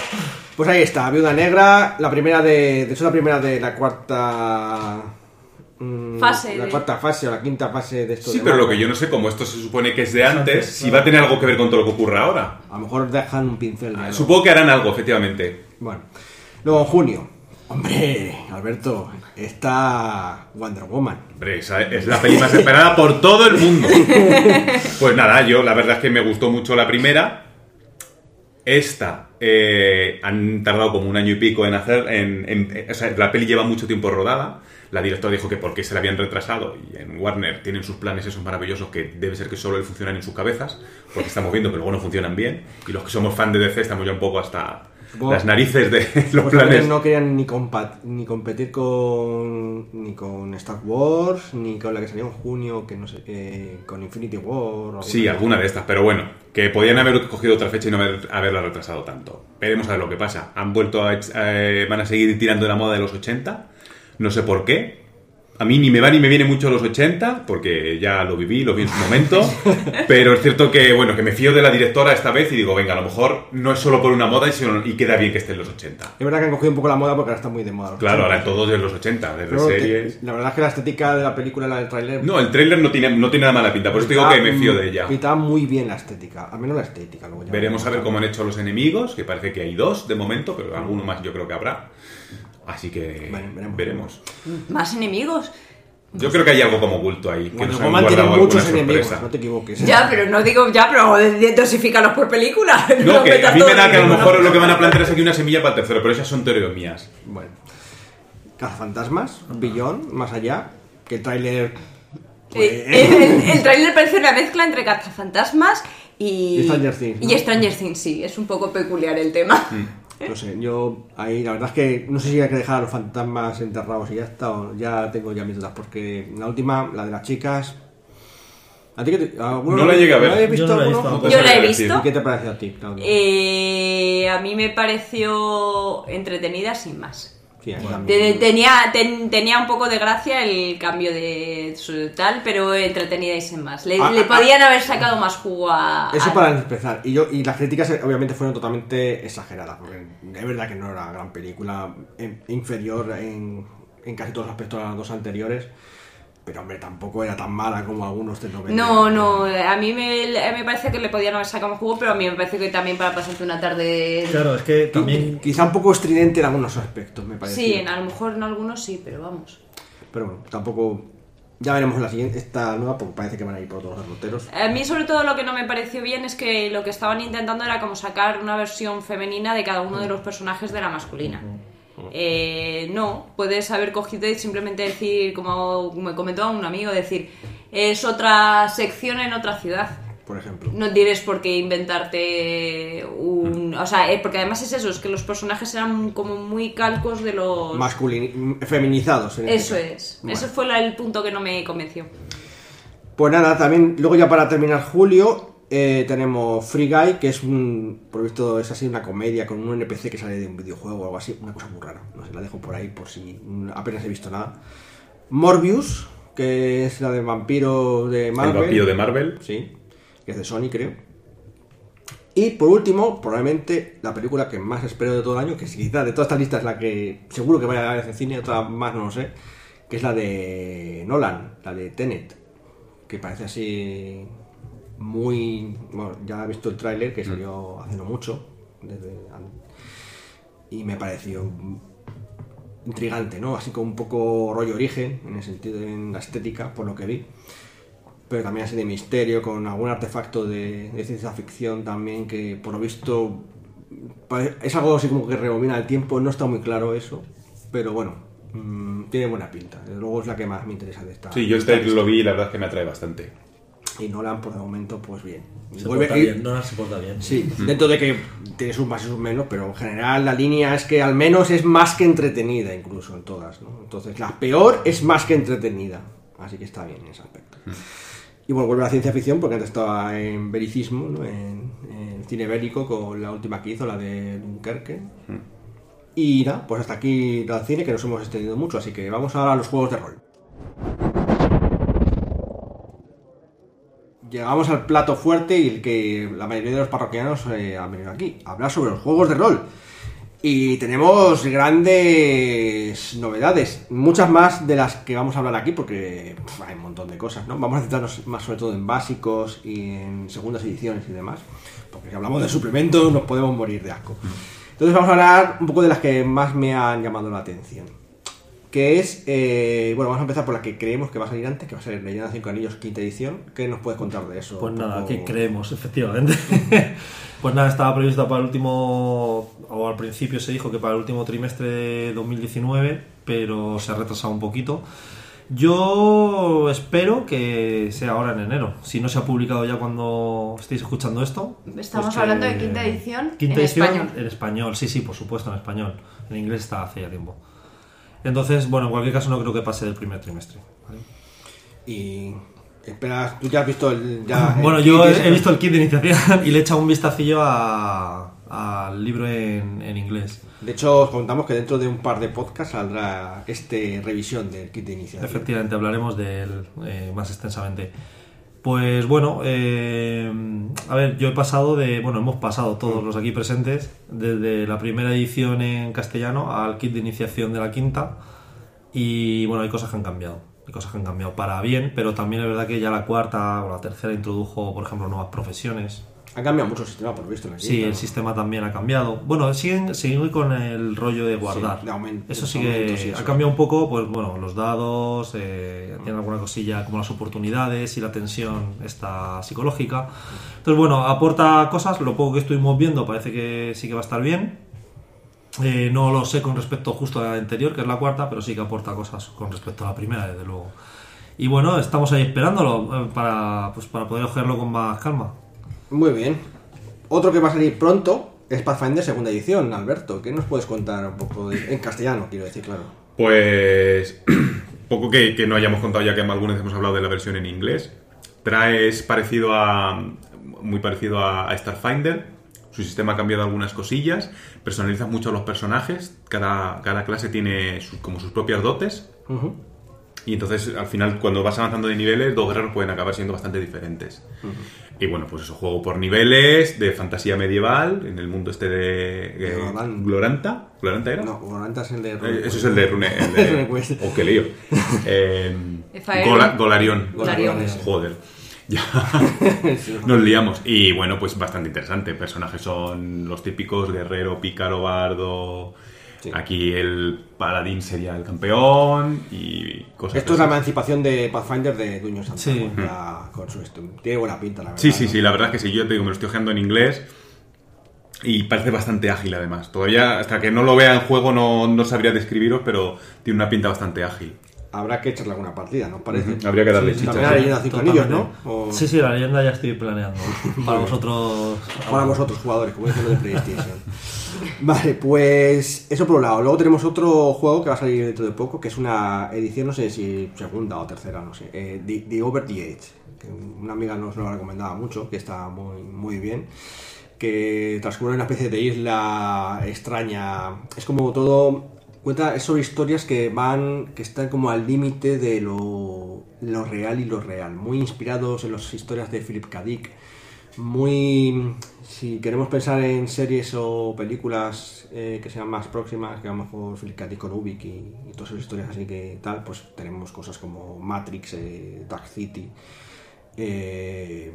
pues ahí está, Viuda Negra, la primera de. De hecho, la primera de la cuarta. Mm, Fase La de- cuarta fase o la quinta fase de esto. Sí, de pero lo que yo no sé, como esto se supone que es de antes, Antes, si claro. va a tener algo que ver con todo lo que ocurra ahora. A lo mejor dejan un pincel. de algo. Supongo que harán algo, efectivamente. Bueno, luego en junio. Hombre, Alberto, está Wonder Woman. Hombre, esa es la peli más esperada por todo el mundo. *laughs* Pues nada, yo la verdad es que me gustó mucho la primera. Esta eh, han tardado como un año y pico en hacer. En, en- o sea, la peli lleva mucho tiempo rodada. La directora dijo que por qué se la habían retrasado. Y en Warner tienen sus planes esos maravillosos que debe ser que solo funcionan en sus cabezas. Porque estamos viendo que luego no funcionan bien. Y los que somos fan de DC estamos ya un poco hasta las narices de *laughs* los Pues planes. no querían ni, ni competir con ni con Star Wars, ni con la que salió en junio, que no sé, eh, con Infinity War. o Sí, alguna de estas, pero bueno, que podían haber cogido otra fecha y no haber- haberla retrasado tanto. Veremos a ver lo que pasa. Han vuelto a... eh, van a seguir tirando de la moda de los 80, no sé por qué. A mí ni me va ni me viene mucho los 80, porque ya lo viví, lo vi en su momento. *laughs* pero es cierto que, bueno, que me fío de la directora esta vez y digo, venga, a lo mejor no es solo por una moda, sino, y queda bien que esté en los 80. Es verdad que han cogido un poco la moda porque ahora está muy de moda. los Claro, ahora 80. todos de los 80, desde Pero que- series... La verdad es que la estética de la película, la del tráiler... No, el tráiler no tiene, no tiene nada mala pinta, por eso te digo que me fío de ella. Pinta muy bien la estética, al menos la estética. luego ya Veremos a ver cómo han hecho los enemigos, que parece que hay dos de momento, pero alguno más yo creo que habrá. Así que Vale, veremos. veremos. Más enemigos. Yo creo que hay algo como oculto ahí. Que Bueno, nos han tiene muchos enemigos, sorpresa. no te equivoques. ¿eh? Ya, pero no digo ya, pero dosifícalos por película. *laughs* No, que metas a mí me da que a lo mejor lo que van a plantear es aquí una semilla para el tercero, pero esas son teorías mías. Bueno. Cazafantasmas, Billón, más allá, que el tráiler... pues, Eh, el, el tráiler parece una mezcla entre cazafantasmas y... Y Stranger Things, ¿no? Y Stranger Things, sí. Es un poco peculiar el tema. No sé, yo ahí la verdad es que no sé si hay que dejar a los fantasmas enterrados y ya está, o ya tengo ya mis dudas, porque la última, la de las chicas... ¿A ti qué te, alguno No la llegué a ver. ¿No habéis visto Yo no la he visto. Yo la he visto. ¿Y qué te parece a ti? Eh, a mí me pareció entretenida sin más. Sí. Tenía, ten- tenía un poco de gracia el cambio de su tal, pero entretenida y sin más. Le, Ah, le ah, podían haber sacado más jugo a. Eso a- para empezar. Y yo y las críticas obviamente fueron totalmente exageradas, porque es verdad que no era gran película, inferior en, en casi todos los aspectos a las dos anteriores, pero hombre, tampoco era tan mala como algunos te lo vendían. No, no, a mí me, me parece que le podían haber sacado más jugo, pero a mí me parece que también para pasarte una tarde. Claro, es que también. Quizá un poco estridente en algunos aspectos, me parece. Sí, en- a lo mejor en algunos sí, pero vamos. Pero bueno, tampoco... Ya veremos la siguiente, esta nueva, porque parece que van a ir por todos los derroteros. A mí sobre todo lo que no me pareció bien es que lo que estaban intentando era como sacar una versión femenina de cada uno de los personajes de la masculina. Eh, no, puedes haber cogido y simplemente decir, como me comentó un amigo, decir, es otra sección en otra ciudad. Por ejemplo. No tienes por qué inventarte un... O sea, eh, porque además es eso, es que los personajes eran como muy calcos de los... Masculin... feminizados. En este Eso es. Bueno. Ese fue el punto que no me convenció. Pues nada, también, luego ya para terminar julio, eh, tenemos Free Guy, que es un, visto es así una comedia con un NPC que sale de un videojuego o algo así, una cosa muy rara, no sé, la dejo por ahí por si apenas he visto nada. Morbius, que es la del vampiro de Marvel. El vampiro de Marvel. Sí, que es de Sony creo. Y por último, probablemente la película que más espero de todo el año, que quizá de todas estas listas es la que seguro que vaya a ver en cine, otra más no lo sé, que es la de Nolan, la de Tenet, que parece así muy... Bueno, ya he visto el tráiler que salió hace no mucho, desde, y me pareció intrigante, ¿no? Así como un poco rollo origen, en el sentido en la estética, por lo que vi pero también así de misterio, con algún artefacto de, de ciencia ficción también, que por lo visto es algo así como que rebobina el tiempo, no está muy claro eso, pero bueno, mm, tiene buena pinta, desde luego es la que más me interesa de esta. Sí, yo lista. lo vi y la verdad es que me atrae bastante. Y Nolan por el momento, pues bien. Se Vuelve- porta y- bien, no se porta bien. Sí, dentro de que tiene sus más y sus menos, pero en general la línea es que al menos es más que entretenida, incluso en todas, ¿no? Entonces, la peor es más que entretenida, así que está bien en ese aspecto. Y bueno, vuelve a la ciencia ficción porque antes estaba en belicismo, ¿no? en, en cine bélico con la última que hizo, la de Dunkerque. Y nada, pues hasta aquí el cine que nos hemos extendido mucho, así que vamos ahora a los juegos de rol. Llegamos al plato fuerte y el que la mayoría de los parroquianos eh, han venido aquí, a hablar sobre los juegos de rol. Y tenemos grandes novedades, muchas más de las que vamos a hablar aquí porque hay un montón de cosas, ¿no? Vamos a centrarnos más sobre todo en básicos y en segundas ediciones y demás, porque si hablamos de suplementos nos podemos morir de asco. Entonces vamos a hablar un poco de las que más me han llamado la atención. Que es, eh, bueno, vamos a empezar por la que creemos que va a salir antes, que va a ser Leyenda de Cinco Anillos, quinta edición. ¿Qué nos puedes contar de eso? Pues nada, poco- que creemos, efectivamente. *laughs* pues nada, estaba previsto para el último, o al principio se dijo que para el último trimestre de 2019, pero se ha retrasado un poquito. Yo espero que sea ahora en enero. Si no se ha publicado ya cuando estéis escuchando esto. Estamos pues que- hablando de quinta edición Quinta en edición español. en español, sí, sí, por supuesto, en español. En inglés está hace ya tiempo. Entonces, bueno, en cualquier caso no creo que pase del primer trimestre. ¿vale? Y esperas, tú ya has visto el. ya *laughs* el Bueno, yo he, he visto el kit de iniciación *laughs* y le he echado un vistacillo a- al libro en, en inglés. De hecho, os contamos que dentro de un par de podcasts saldrá este revisión del kit de iniciación. Efectivamente, hablaremos de él eh, más extensamente. Pues bueno, eh, a ver, yo he pasado de, bueno, hemos pasado todos los aquí presentes, desde la primera edición en castellano al kit de iniciación de la quinta. Y bueno, hay cosas que han cambiado. Hay cosas que han cambiado para bien, pero también es verdad que ya la cuarta o la tercera introdujo, por ejemplo, nuevas profesiones. Ha cambiado mucho el sistema, por lo visto. la Sí, quinta, el sistema también ha cambiado. Bueno, siguen, siguen con el rollo de guardar. Sí, de aumento- eso sí que eso. ha cambiado un poco, pues bueno, los dados, eh, tiene alguna cosilla como las oportunidades y la tensión esta psicológica. Entonces, bueno, aporta cosas, lo poco que estuvimos viendo parece que sí que va a estar bien. Eh, no lo sé con respecto justo a la anterior, que es la cuarta, pero sí que aporta cosas con respecto a la primera, desde luego. Y bueno, estamos ahí esperándolo eh, para, pues, para poder cogerlo con más calma. Muy bien. Otro que va a salir pronto es Pathfinder segunda edición, Alberto. ¿Qué nos puedes contar un poco de- en castellano, quiero decir, claro? Pues *clears throat* poco que, que no hayamos contado ya que alguna vez hemos hablado de la versión en inglés. Trae es parecido a muy parecido a, a Starfinder. Su sistema ha cambiado algunas cosillas, personaliza mucho a los personajes. Cada, cada clase tiene sus- como sus propias dotes. Y entonces, al final, cuando vas avanzando de niveles, dos guerreros pueden acabar siendo bastante diferentes. Y bueno, pues eso, juego por niveles, de fantasía medieval, en el mundo este de... eh, Gloran- Gloranta. ¿Gloranta era? No, Goranta es el de... Eh, Eso es el *laughs* de Rune. El de, oh, qué lío. *laughs* Eh, Gola- Golarion. Golarion. Joder. *laughs* Ya. Nos liamos. Y bueno, pues bastante interesante. Personajes son los típicos: guerrero, pícaro, bardo. Sí. Aquí el paladín sería el campeón y cosas Esto es la emancipación de Pathfinder de Duño Santa. Sí. Con su esto. Tiene buena pinta, la verdad. Sí, sí, ¿no? sí, la verdad es que sí, yo te digo, me lo estoy ojeando en inglés y parece bastante ágil además. Todavía, hasta que no lo vea en juego, no, no sabría describiros, pero tiene una pinta bastante ágil. Habrá que echarle alguna partida, ¿no? Parece. Habría que darle Sí, chicha. También la leyenda de cinco anillos, ¿no? O- Sí, sí, la leyenda ya estoy planeando. *laughs* Para vosotros. Para vosotros, jugadores, como dicen lo de PlayStation. *laughs* vale, pues eso por un lado. Luego tenemos otro juego que va a salir dentro de poco, que es una edición, no sé si segunda o tercera, no sé. eh, The, The Over the Edge. Que una amiga nos lo recomendaba mucho, que está muy, muy bien. Que transcurre en una especie de isla extraña. Es como todo. Cuenta sobre historias que van. que están como al límite de lo, lo real y lo real. Muy inspirados en las historias de Philip K. Dick muy si queremos pensar en series o películas eh, que sean más próximas que a lo mejor Philip K. Dick con Ubik y, todas esas historias así que tal pues tenemos cosas como Matrix eh, Dark City eh,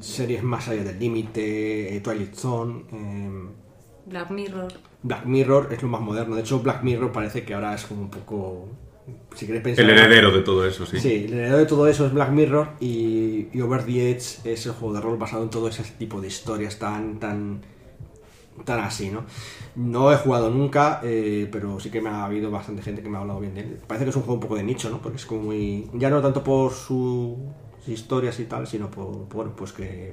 series más allá del límite Twilight Zone eh, Black Mirror. Black Mirror es lo más moderno de hecho Black Mirror parece que ahora es como un poco si queréis pensar El heredero de todo eso, sí. Sí, el heredero de todo eso es Black Mirror y, y Over the Edge es el juego de rol basado en todo ese tipo de historias tan tan tan así, ¿no? No he jugado nunca, eh, pero sí que me ha habido bastante gente que me ha hablado bien de él. Parece que es un juego un poco de nicho, ¿no? Porque es como muy... Ya no tanto por sus historias y tal, sino por, por, pues que...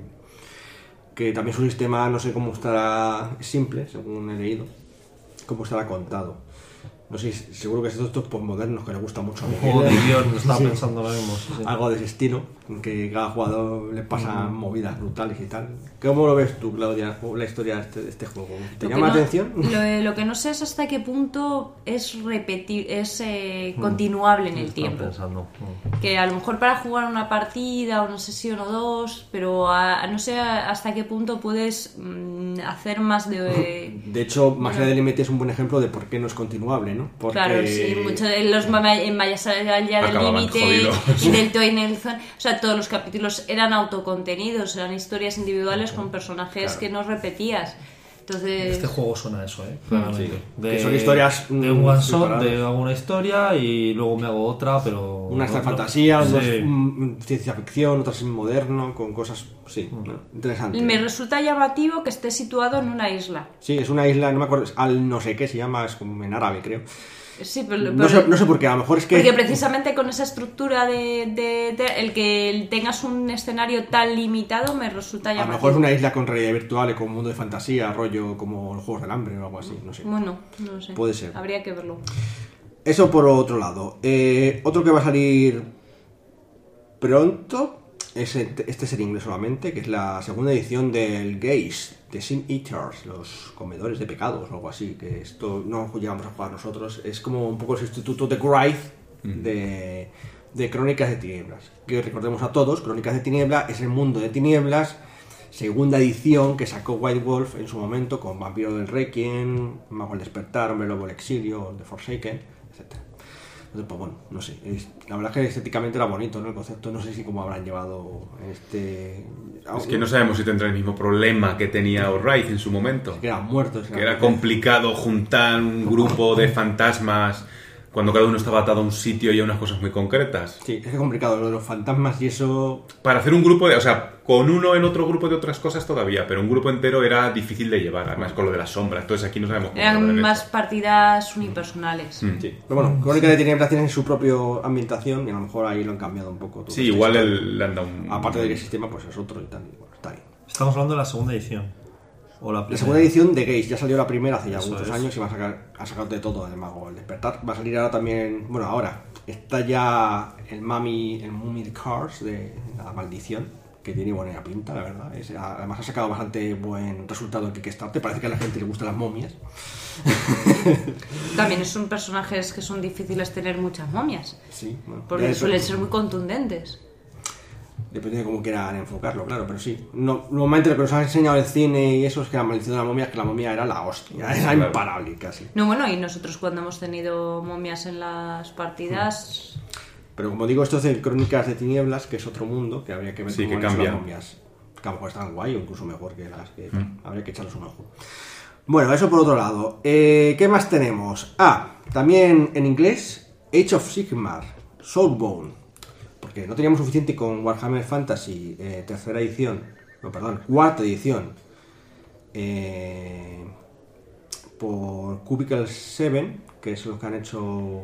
Que también su sistema, no sé cómo estará es simple, según he leído, cómo estará contado. No sé, seguro que es de estos postmodernos que le gusta mucho a Un Miguel. juego de guion, estaba Sí. pensando ahora mismo. sí, sí. Algo de ese estilo, que cada jugador le pasan movidas brutales y tal. ¿Cómo lo ves tú, Claudia, la historia de este, de este juego? ¿Te Lo llama la no- atención? Lo, lo que no sé es hasta qué punto es repetir, es eh, continuable en el Estaba tiempo. pensando. mm. Que a lo mejor para jugar una partida, una sesión o dos, pero a- no sé hasta qué punto puedes mm, hacer más de... *laughs* De hecho, más allá del límite es un buen ejemplo de por qué no es continuable, ¿no? Porque... Claro, sí, mucho de los en Mayas allá del límite y del Twilight Zone. O sea, todos los capítulos eran autocontenidos, eran historias individuales con personajes que no repetías. Entonces, Este juego suena a eso, ¿eh? Claramente. Que son historias, de mm, un one shot, de hago una historia y luego me hago otra, pero. Una está no- fantasía, sí. otra es mm, ciencia ficción, otra es moderno, con cosas, sí, Mm. ¿no? interesante. me resulta llamativo que esté situado en una isla. Sí, es una isla, no me acuerdo, es al no sé qué se llama, es como en árabe, creo. Sí, pero, No sé, no sé por qué, a lo mejor es que... Porque precisamente con esa estructura de, de- de- el que tengas un escenario tan limitado me resulta A lo mejor es una isla con realidad virtual y con un mundo de fantasía, rollo como los Juegos del Hambre o algo así, no sé. Bueno, no sé. Puede ser. Habría que verlo. Eso por otro lado. Eh, otro que va a salir pronto es este es en inglés solamente, que es la segunda edición del Gaze, de Sin Eaters, los comedores de pecados o algo así, que esto no llegamos a jugar nosotros, es como un poco el sustituto de Grythe de, de Crónicas de Tinieblas. Que recordemos a todos, Crónicas de Tinieblas es el mundo de tinieblas, segunda edición que sacó White Wolf en su momento con Vampiro del Requiem, Mago del Despertar, Hombre Lobo del Exilio, The Forsaken, etc. Entonces, pues bueno, no sé. es- la verdad es que estéticamente era bonito, ¿no? El concepto, no sé si cómo habrán llevado este. Es que no sabemos si tendrá el mismo problema que tenía O'Reilly en su momento. Que eran muertos. Que era complicado juntar un grupo de fantasmas cuando cada uno estaba atado a un sitio y a unas cosas muy concretas. Sí, es que es complicado lo de los fantasmas y eso. Para hacer un grupo de, o sea, con uno en otro grupo de otras cosas todavía, pero un grupo entero era difícil de llevar, además con lo de las sombras. Entonces aquí no sabemos cómo Eran más partidas unipersonales. Mm. Sí. Pero bueno, Crónica de Tinieblas tiene su propia ambientación y a lo mejor ahí lo han cambiado un poco. todo Sí, este igual le han dado un... Aparte de que el sistema pues es otro y tal. y bueno, está bien. Estamos hablando de la segunda edición. O la, segunda edición de Gaze ya salió la primera hace ya Eso muchos es. años y va a sacar, a sacar de todo el mago el despertar. Va a salir ahora también, bueno, ahora está ya el Mami, el Mummy de Cars de la maldición, que tiene buena pinta, la verdad. Es- además ha sacado bastante buen resultado en Kickstarter. Parece que a la gente le gustan las momias. *laughs* También son personajes que son difíciles tener muchas momias. Sí, bueno, Porque suelen ser muy contundentes. Depende de cómo quieran enfocarlo, claro, pero sí. No, normalmente lo que nos ha enseñado el cine y eso es que la maldición de la momia es que la momia era la hostia, era claro. imparable casi. No, bueno, y nosotros cuando hemos tenido momias en las partidas, Pero como digo, esto es de Crónicas de Tinieblas, que es otro mundo, que habría que ver Sí, cómo que han cambia. las momias. Que a lo mejor están guay o incluso mejor que las que... Mm. Habría que echarles un ojo. Bueno, eso por otro lado. Eh, ¿Qué más tenemos? Ah, también en inglés, Age of Sigmar, Soulbone. Porque no teníamos suficiente con Warhammer Fantasy, eh, tercera edición, no, perdón, cuarta edición, eh, por Cubicle 7, que es lo que han hecho,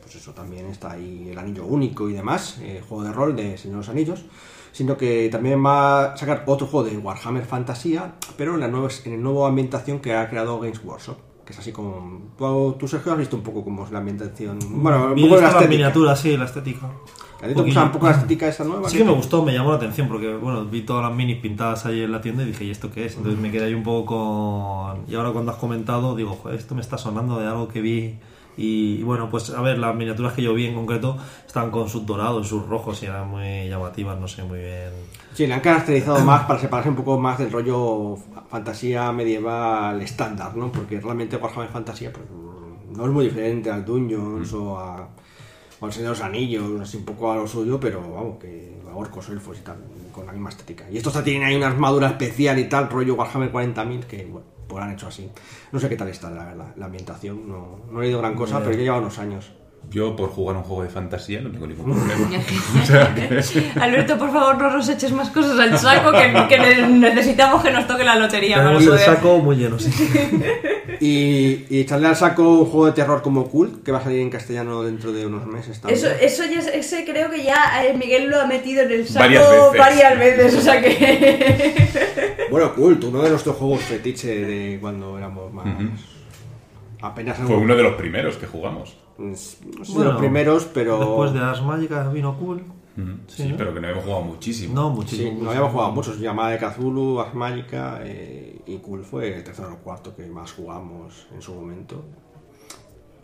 pues eso también está ahí el anillo único y demás, eh, juego de rol de Señor de los Anillos, sino que también va a sacar otro juego de Warhammer Fantasía, pero en la nueva, en la nueva ambientación que ha creado Games Workshop. Que es así como. Tú, Sergio, has visto un poco cómo es la ambientación. Bueno, un poco la estética. miniatura, sí, la estética. ¿A ti te gusta un poco la estética esa nueva? Sí que me gustó, me llamó la atención porque, bueno, vi todas las minis pintadas ahí en la tienda y dije, ¿y esto qué es? Entonces me quedé ahí un poco con... Y ahora cuando has comentado, digo, "Joder, esto me está sonando de algo que vi. Y, y bueno, pues a ver, las miniaturas que yo vi en concreto estaban con sus dorados, sus rojos y eran muy llamativas, no sé, muy bien. Sí, le han caracterizado más para separarse un poco más del rollo fantasía medieval estándar, ¿no? Porque realmente Warhammer Fantasía pues, no es muy diferente al Dungeons o, a, o al Señor de los Anillos, así un poco a lo suyo, pero vamos, que a orcos, elfos y tal, con la misma estética. Y estos tienen ahí una armadura especial y tal, rollo Warhammer 40.000, que bueno, pues lo han hecho así. No sé qué tal está la, la- la ambientación, no, no he leído gran cosa, pero ya lleva unos años. Yo, por jugar un juego de fantasía, no tengo ningún problema. *laughs* O sea, que- *laughs* Alberto, por favor, no nos eches más cosas al saco, que, que ne- necesitamos que nos toque la lotería Tenemos el saco muy lleno, sí. *laughs* Y, y echarle al saco un juego de terror como Cult, que va a salir en castellano dentro de unos meses también. Eso, eso ya, ese creo que ya eh, Miguel lo ha metido en el saco Varias veces. varias veces, o sea que... Bueno, Cult, uno de nuestros juegos fetiche de cuando éramos más. Ujú. Apenas Fue uno de los primeros que jugamos. Si de Bueno, los primeros, pero. Después de Ars Magica vino Cool. Sí, Sí, ¿no? pero que no hemos jugado muchísimo. No, Sí, muchísimo. no habíamos jugado muchos. Llamada de Cthulhu, Ars Magica eh, y Cult fue el tercero o cuarto que más jugamos en su momento.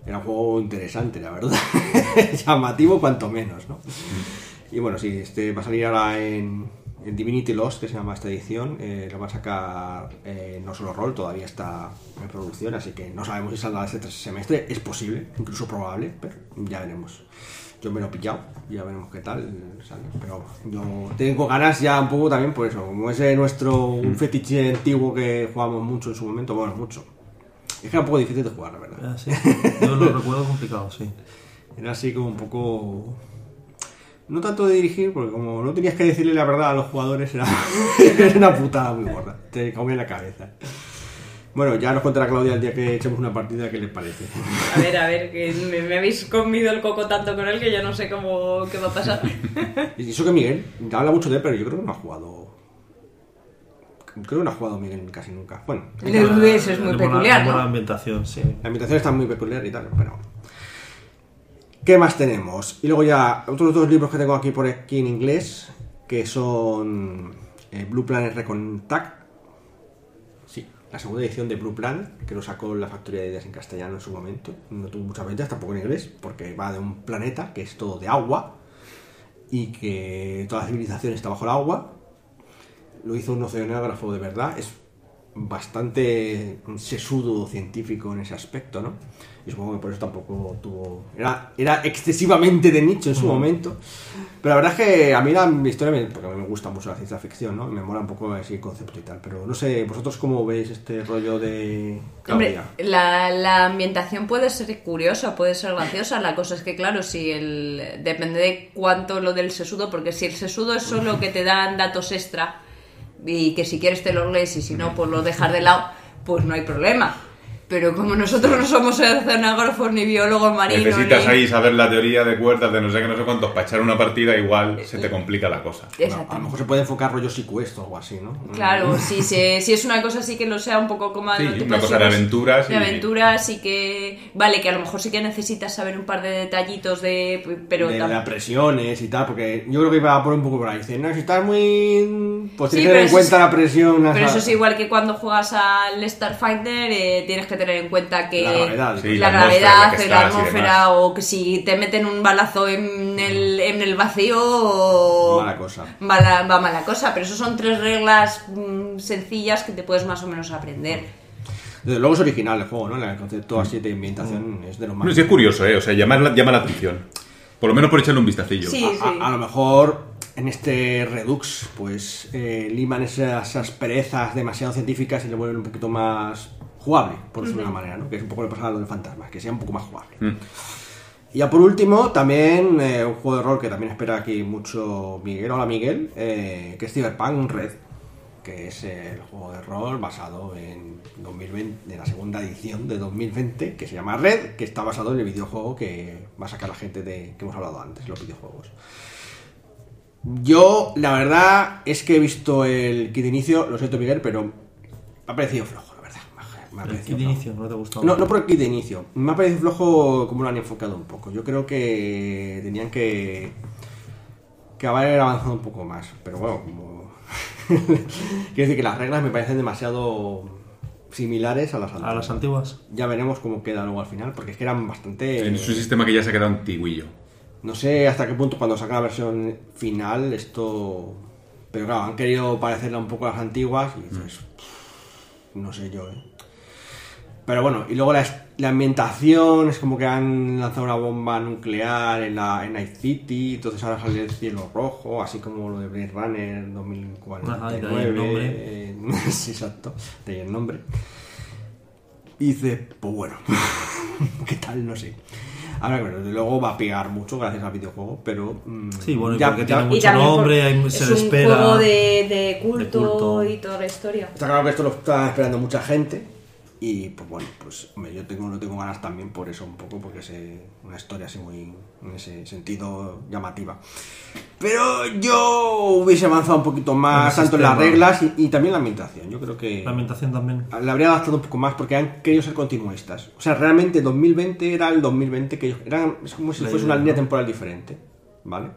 Era un juego interesante, la verdad. *laughs* Llamativo, cuanto menos, ¿no? Y bueno, sí, este va a salir ahora en, en Divinity Lost, que se llama esta edición. eh, lo va a sacar eh, no solo rol, todavía está en producción, así que no sabemos si saldrá este semestre. Es posible, incluso probable, pero ya veremos. Yo me lo he pillado, ya veremos qué tal sale. Pero yo tengo ganas ya un poco también por eso. Como ese nuestro un fetiche antiguo que jugamos mucho en su momento, bueno, mucho. Es que era un poco difícil de jugar, la verdad. Ah, sí. Yo lo *laughs* recuerdo complicado, sí. Era así como un poco. No tanto de dirigir, porque como no tenías que decirle la verdad a los jugadores, era, *laughs* era una putada muy gorda. Te comía la cabeza. Bueno, ya nos contará Claudia el día que echemos una partida, ¿qué les parece? A ver, a ver, que me, me habéis comido el coco tanto con él que ya no sé cómo qué va a pasar. *laughs* Y eso que Miguel, habla mucho de él, pero yo creo que no ha jugado. Creo que no ha jugado Miguel casi nunca. Bueno, Eso es muy Le mola- peculiar, la ¿no? ambientación, sí. La invitación está muy peculiar y tal, pero. ¿Qué más tenemos? Y luego ya, otros dos libros que tengo aquí por aquí en inglés, que son eh, Blue Planet Recontact. Sí, la segunda edición de Blue Planet, que lo sacó la Factoría de Ideas en castellano en su momento. No tuvo muchas ventas, tampoco en inglés, porque va de un planeta que es todo de agua y que toda la civilización está bajo el agua. Lo hizo un oceanógrafo de verdad, bastante sesudo científico en ese aspecto, ¿no? Y supongo que por eso tampoco tuvo... Era, era excesivamente de nicho en su momento. Pero la verdad es que a mí la historia, me, porque a mí me gusta mucho la ciencia ficción, ¿no? Me mola un poco el concepto y tal. Pero no sé, ¿vosotros cómo veis este rollo de... Hombre, la, la ambientación puede ser curiosa, puede ser graciosa. La cosa es que, claro, si el depende de cuánto lo del sesudo, porque si el sesudo es solo que te dan datos extra y que si quieres te los lees y si no, pues lo dejas de lado, pues no hay problema. Pero como nosotros no somos oceanógrafos ni biólogos marinos, Necesitas ni- ahí saber la teoría de cuerdas de no sé qué, no sé cuántos. Para echar una partida igual se te complica la cosa. Exacto. A lo mejor se puede enfocar rollo secuestro o algo así, ¿no? Claro, si, se- si es una cosa así que lo sea un poco como Sí, una cosa de aventuras De y- aventuras y que. Vale, que a lo mejor sí que necesitas saber un par de detallitos de. Pero de, las presiones y tal, porque yo creo que iba a poner un poco por ahí. Dice, no, si estás muy... Pues Sí, tienes que pero tener en eso cuenta es- la presión... Pero eso es igual que cuando juegas al Starfighter, eh, tienes que tener en cuenta que La gravedad, Sí, la la atmósfera, gravedad, la la o que si te meten un balazo en el, en el vacío, o- Mala cosa. Mala- va mala cosa. Pero eso son tres reglas mm, sencillas que te puedes más o menos aprender. Desde luego es original el juego, ¿no? El concepto así de ambientación es de lo más... Bueno, sí es curioso, ¿eh? O sea, llama la, llama la atención. Por lo menos por echarle un vistacillo. Sí, a, sí. a- a lo mejor en este Redux, pues eh, liman esas, esas perezas demasiado científicas y le vuelven un poquito más jugable, por decirlo de una manera, ¿no? Que es un poco lo que pasa a lo de fantasmas, que sea un poco más jugable. Mm. Y ya por último, también eh, un juego de rol que también espera aquí mucho Miguel, hola Miguel, eh, que es Cyberpunk Red, que es el juego de rol basado en 2020, en la segunda edición de 2020, que se llama Red, que está basado en el videojuego que va a sacar la gente de que hemos hablado antes, los videojuegos. Yo, la verdad, es que he visto el kit de inicio, lo siento Miguel, pero me ha parecido flojo. Me ha El kit de inicio, ¿no te ha gustado? No, no por el kit de inicio. Me ha parecido flojo como lo han enfocado un poco. Yo creo que tenían que. que haber avanzado un poco más. Pero bueno, como. *laughs* Quiero decir que las reglas me parecen demasiado similares a las antiguas. A las antiguas. Ya veremos cómo queda luego al final, porque es que eran bastante. Es un sistema que ya se ha quedado antiguillo. No sé hasta qué punto cuando sacan la versión final esto... Pero claro, han querido parecerla un poco a las antiguas y dices... No sé yo, ¿eh? Pero bueno, y luego la, la ambientación es como que han lanzado una bomba nuclear en, la, en Night City, entonces ahora sale el cielo rojo, así como lo de Blade Runner 2049. Ajá, y de ahí el nombre. eh, *laughs* sí, exacto, de ahí el nombre. Y dice, pues bueno, *laughs* ¿qué tal? No sé. Ahora, bueno, desde luego va a pegar mucho gracias al videojuego, pero... mm, Sí, bueno, y porque tiene mucho nombre, hay- se es le un espera. juego de, de culto, de culto. y toda la historia. Está claro que esto lo está esperando mucha gente y pues bueno, pues hombre, yo tengo, no tengo ganas también por eso un poco, porque es una historia así muy, en ese sentido, llamativa. Pero yo hubiese avanzado un poquito más, tanto en las reglas y, y también la ambientación. Yo creo que La ambientación también. le habría adaptado un poco más porque han querido ser continuistas. O sea, realmente 2020 era el 2020 que ellos... Eran, es como si La fuese idea, una línea temporal diferente, ¿vale?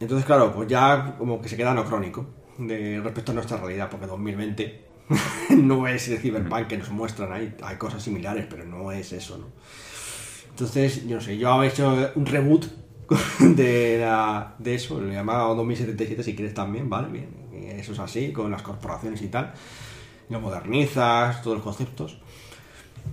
Entonces, claro, pues ya como que se queda anacrónico de respecto a nuestra realidad, porque 2020 *laughs* no es el Cyberpunk que nos muestran ahí. Hay cosas similares, pero no es eso, ¿no? Entonces, yo no sé, yo había hecho un reboot *laughs* de, la- de eso, lo llamaba 2077 si quieres también, ¿vale? Bien, eso es así, con las corporaciones y tal. Lo modernizas, todos los conceptos.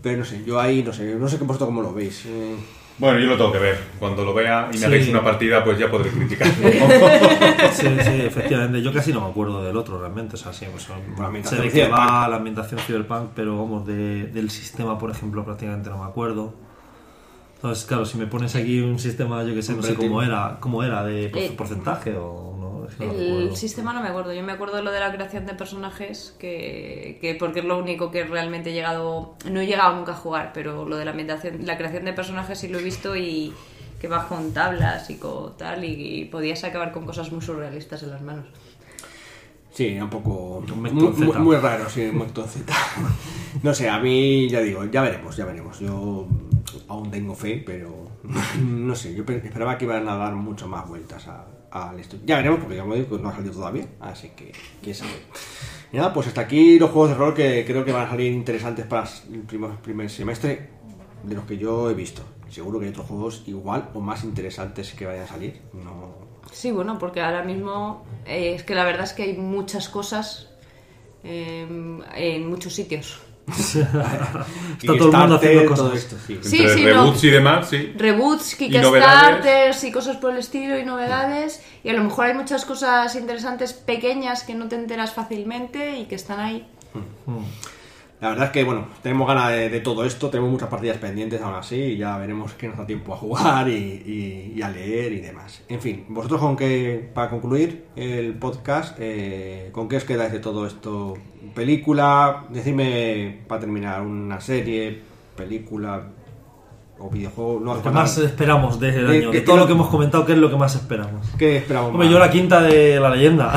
Pero no sé, yo ahí no sé, no sé que vosotros cómo lo veis. eh. Bueno, yo lo tengo que ver. Cuando lo vea y me Sí. hagáis una partida, pues ya podré criticar. *laughs* Sí, sí, efectivamente. Yo casi no me acuerdo del otro realmente. O sea, sí, pues, sé de qué va la ambientación cyberpunk, pero vamos, de- del sistema, por ejemplo, prácticamente no me acuerdo. Entonces, claro, si me pones aquí un sistema, yo que sé, no sé cómo era, cómo era, de por- Eh, porcentaje o no El sistema no me acuerdo, yo me acuerdo de lo de la creación de personajes, que, que porque es lo único que realmente he llegado, no he llegado nunca a jugar, pero lo de la ambientación, la creación de personajes sí lo he visto y que vas con tablas y con tal, y, podías acabar con cosas muy surrealistas en las manos. Sí, era un poco. Un Muy, muy- Z. muy raro, sí, un Z. *laughs* No sé, a mí ya digo, ya veremos, ya veremos. Yo aún tengo fe, pero *laughs* no sé, yo pe- esperaba que iban a dar mucho más vueltas a- al estudio. Ya veremos, porque ya me digo que no ha salido todavía, así que quién sabe. Y nada, pues hasta aquí los juegos de rol que creo que van a salir interesantes para el primer, primer semestre de los que yo he visto. Seguro que hay otros juegos igual o más interesantes que vayan a salir. No, Sí, bueno, porque ahora mismo eh, es que la verdad es que hay muchas cosas eh, en muchos sitios. Está todo el mundo haciendo cosas. todo esto, sí. Sí, Entre sí, no. reboots y demás, sí. reboots, novedades. Kickstarters y cosas por el estilo y novedades. Y a lo mejor hay muchas cosas interesantes pequeñas que no te enteras fácilmente y que están ahí. La verdad es que, bueno, tenemos ganas de, todo esto, tenemos muchas partidas pendientes aún así, y ya veremos qué nos da tiempo a jugar y a leer y demás. En fin, vosotros con qué, para concluir el podcast, eh, ¿con qué os quedáis de todo esto? ¿Película? Decidme, para terminar, una serie, película o videojuego. No Lo que más esperamos desde el De- año, que- de todo que lo que hemos comentado, ¿qué es lo que más esperamos? ¿Qué esperamos Hombre, más? yo la quinta de la leyenda.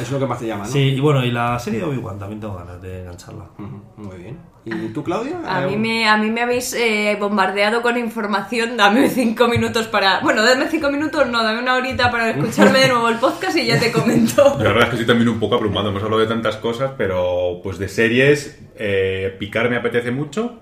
Es lo que más te llama, ¿no? Sí, y bueno, y la serie de Obi-Wan también tengo ganas de engancharla. Ujú, Muy bien. ¿Y tú, Claudia? A mí me, a mí me habéis eh, bombardeado con información. Dame cinco minutos para. Bueno, dame cinco minutos, no, dame una horita para escucharme de nuevo el podcast y ya te comento. *laughs* La verdad es que estoy también un poco abrumado. Hemos hablado de tantas cosas, pero pues de series, eh, Picar me apetece mucho.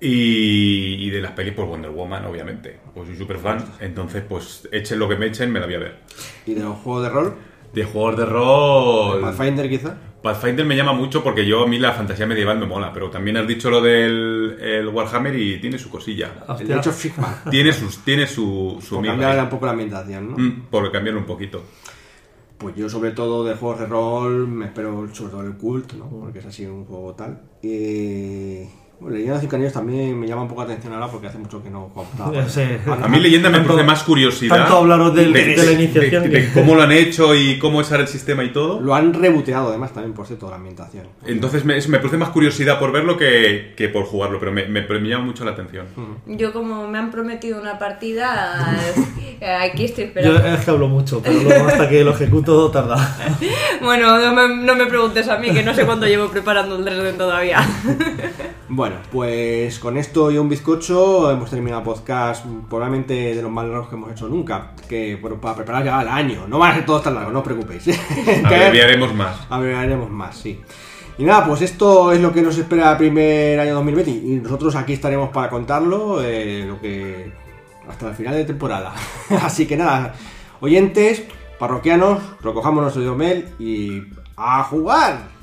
Y, y de las pelis, pues Wonder Woman, obviamente. Pues soy súper fan. Entonces, pues echen lo que me echen, me la voy a ver. ¿Y de los juegos de rol? De juegos de rol. Pathfinder, quizá. Pathfinder me llama mucho porque yo a mí la fantasía medieval me mola, pero también has dicho lo del el Warhammer y tiene su cosilla. El Hostia. de hecho Figma. *laughs* Tiene, sus, tiene su, su Por miga cambiar ahí. un poco la ambientación, ¿no? Mm, por cambiarlo un poquito. Pues yo sobre todo de juegos de rol me espero sobre todo el cult, ¿no? Porque es así un juego tal. Y... Bueno, Leyenda de Cinco Anillos también me llama un poco la atención ahora porque hace mucho que no juego nada. *laughs* Sí. A mí leyenda me Tanto- produce más curiosidad. tanto hablaros del- de la iniciación de- que- de *laughs* cómo lo han hecho y cómo es ahora el sistema y todo. Lo han reboteado además también, por cierto, la ambientación. Entonces me, me produce más curiosidad por verlo que, que por jugarlo, pero me, me- me llama mucho la atención. Yo, como me han prometido una partida, *laughs* eh, aquí estoy Yo esperando. es que hablo mucho, pero luego hasta que lo ejecuto tarda. Bueno, no me, no me preguntes a mí, que no sé cuánto llevo preparando el Dresden todavía. Bueno, pues con esto y un bizcocho hemos terminado el podcast probablemente de los más largos que hemos hecho nunca. Que bueno, para preparar ya el año. No van a ser todos tan largos, no os preocupéis. *laughs* Abreviaremos más. Abreviaremos más, sí. Y nada, pues esto es lo que nos espera el primer año 2020 y nosotros aquí estaremos para contarlo eh, lo que hasta el final de temporada. *laughs* Así que nada, oyentes, parroquianos, recojamos nuestro mail y a jugar.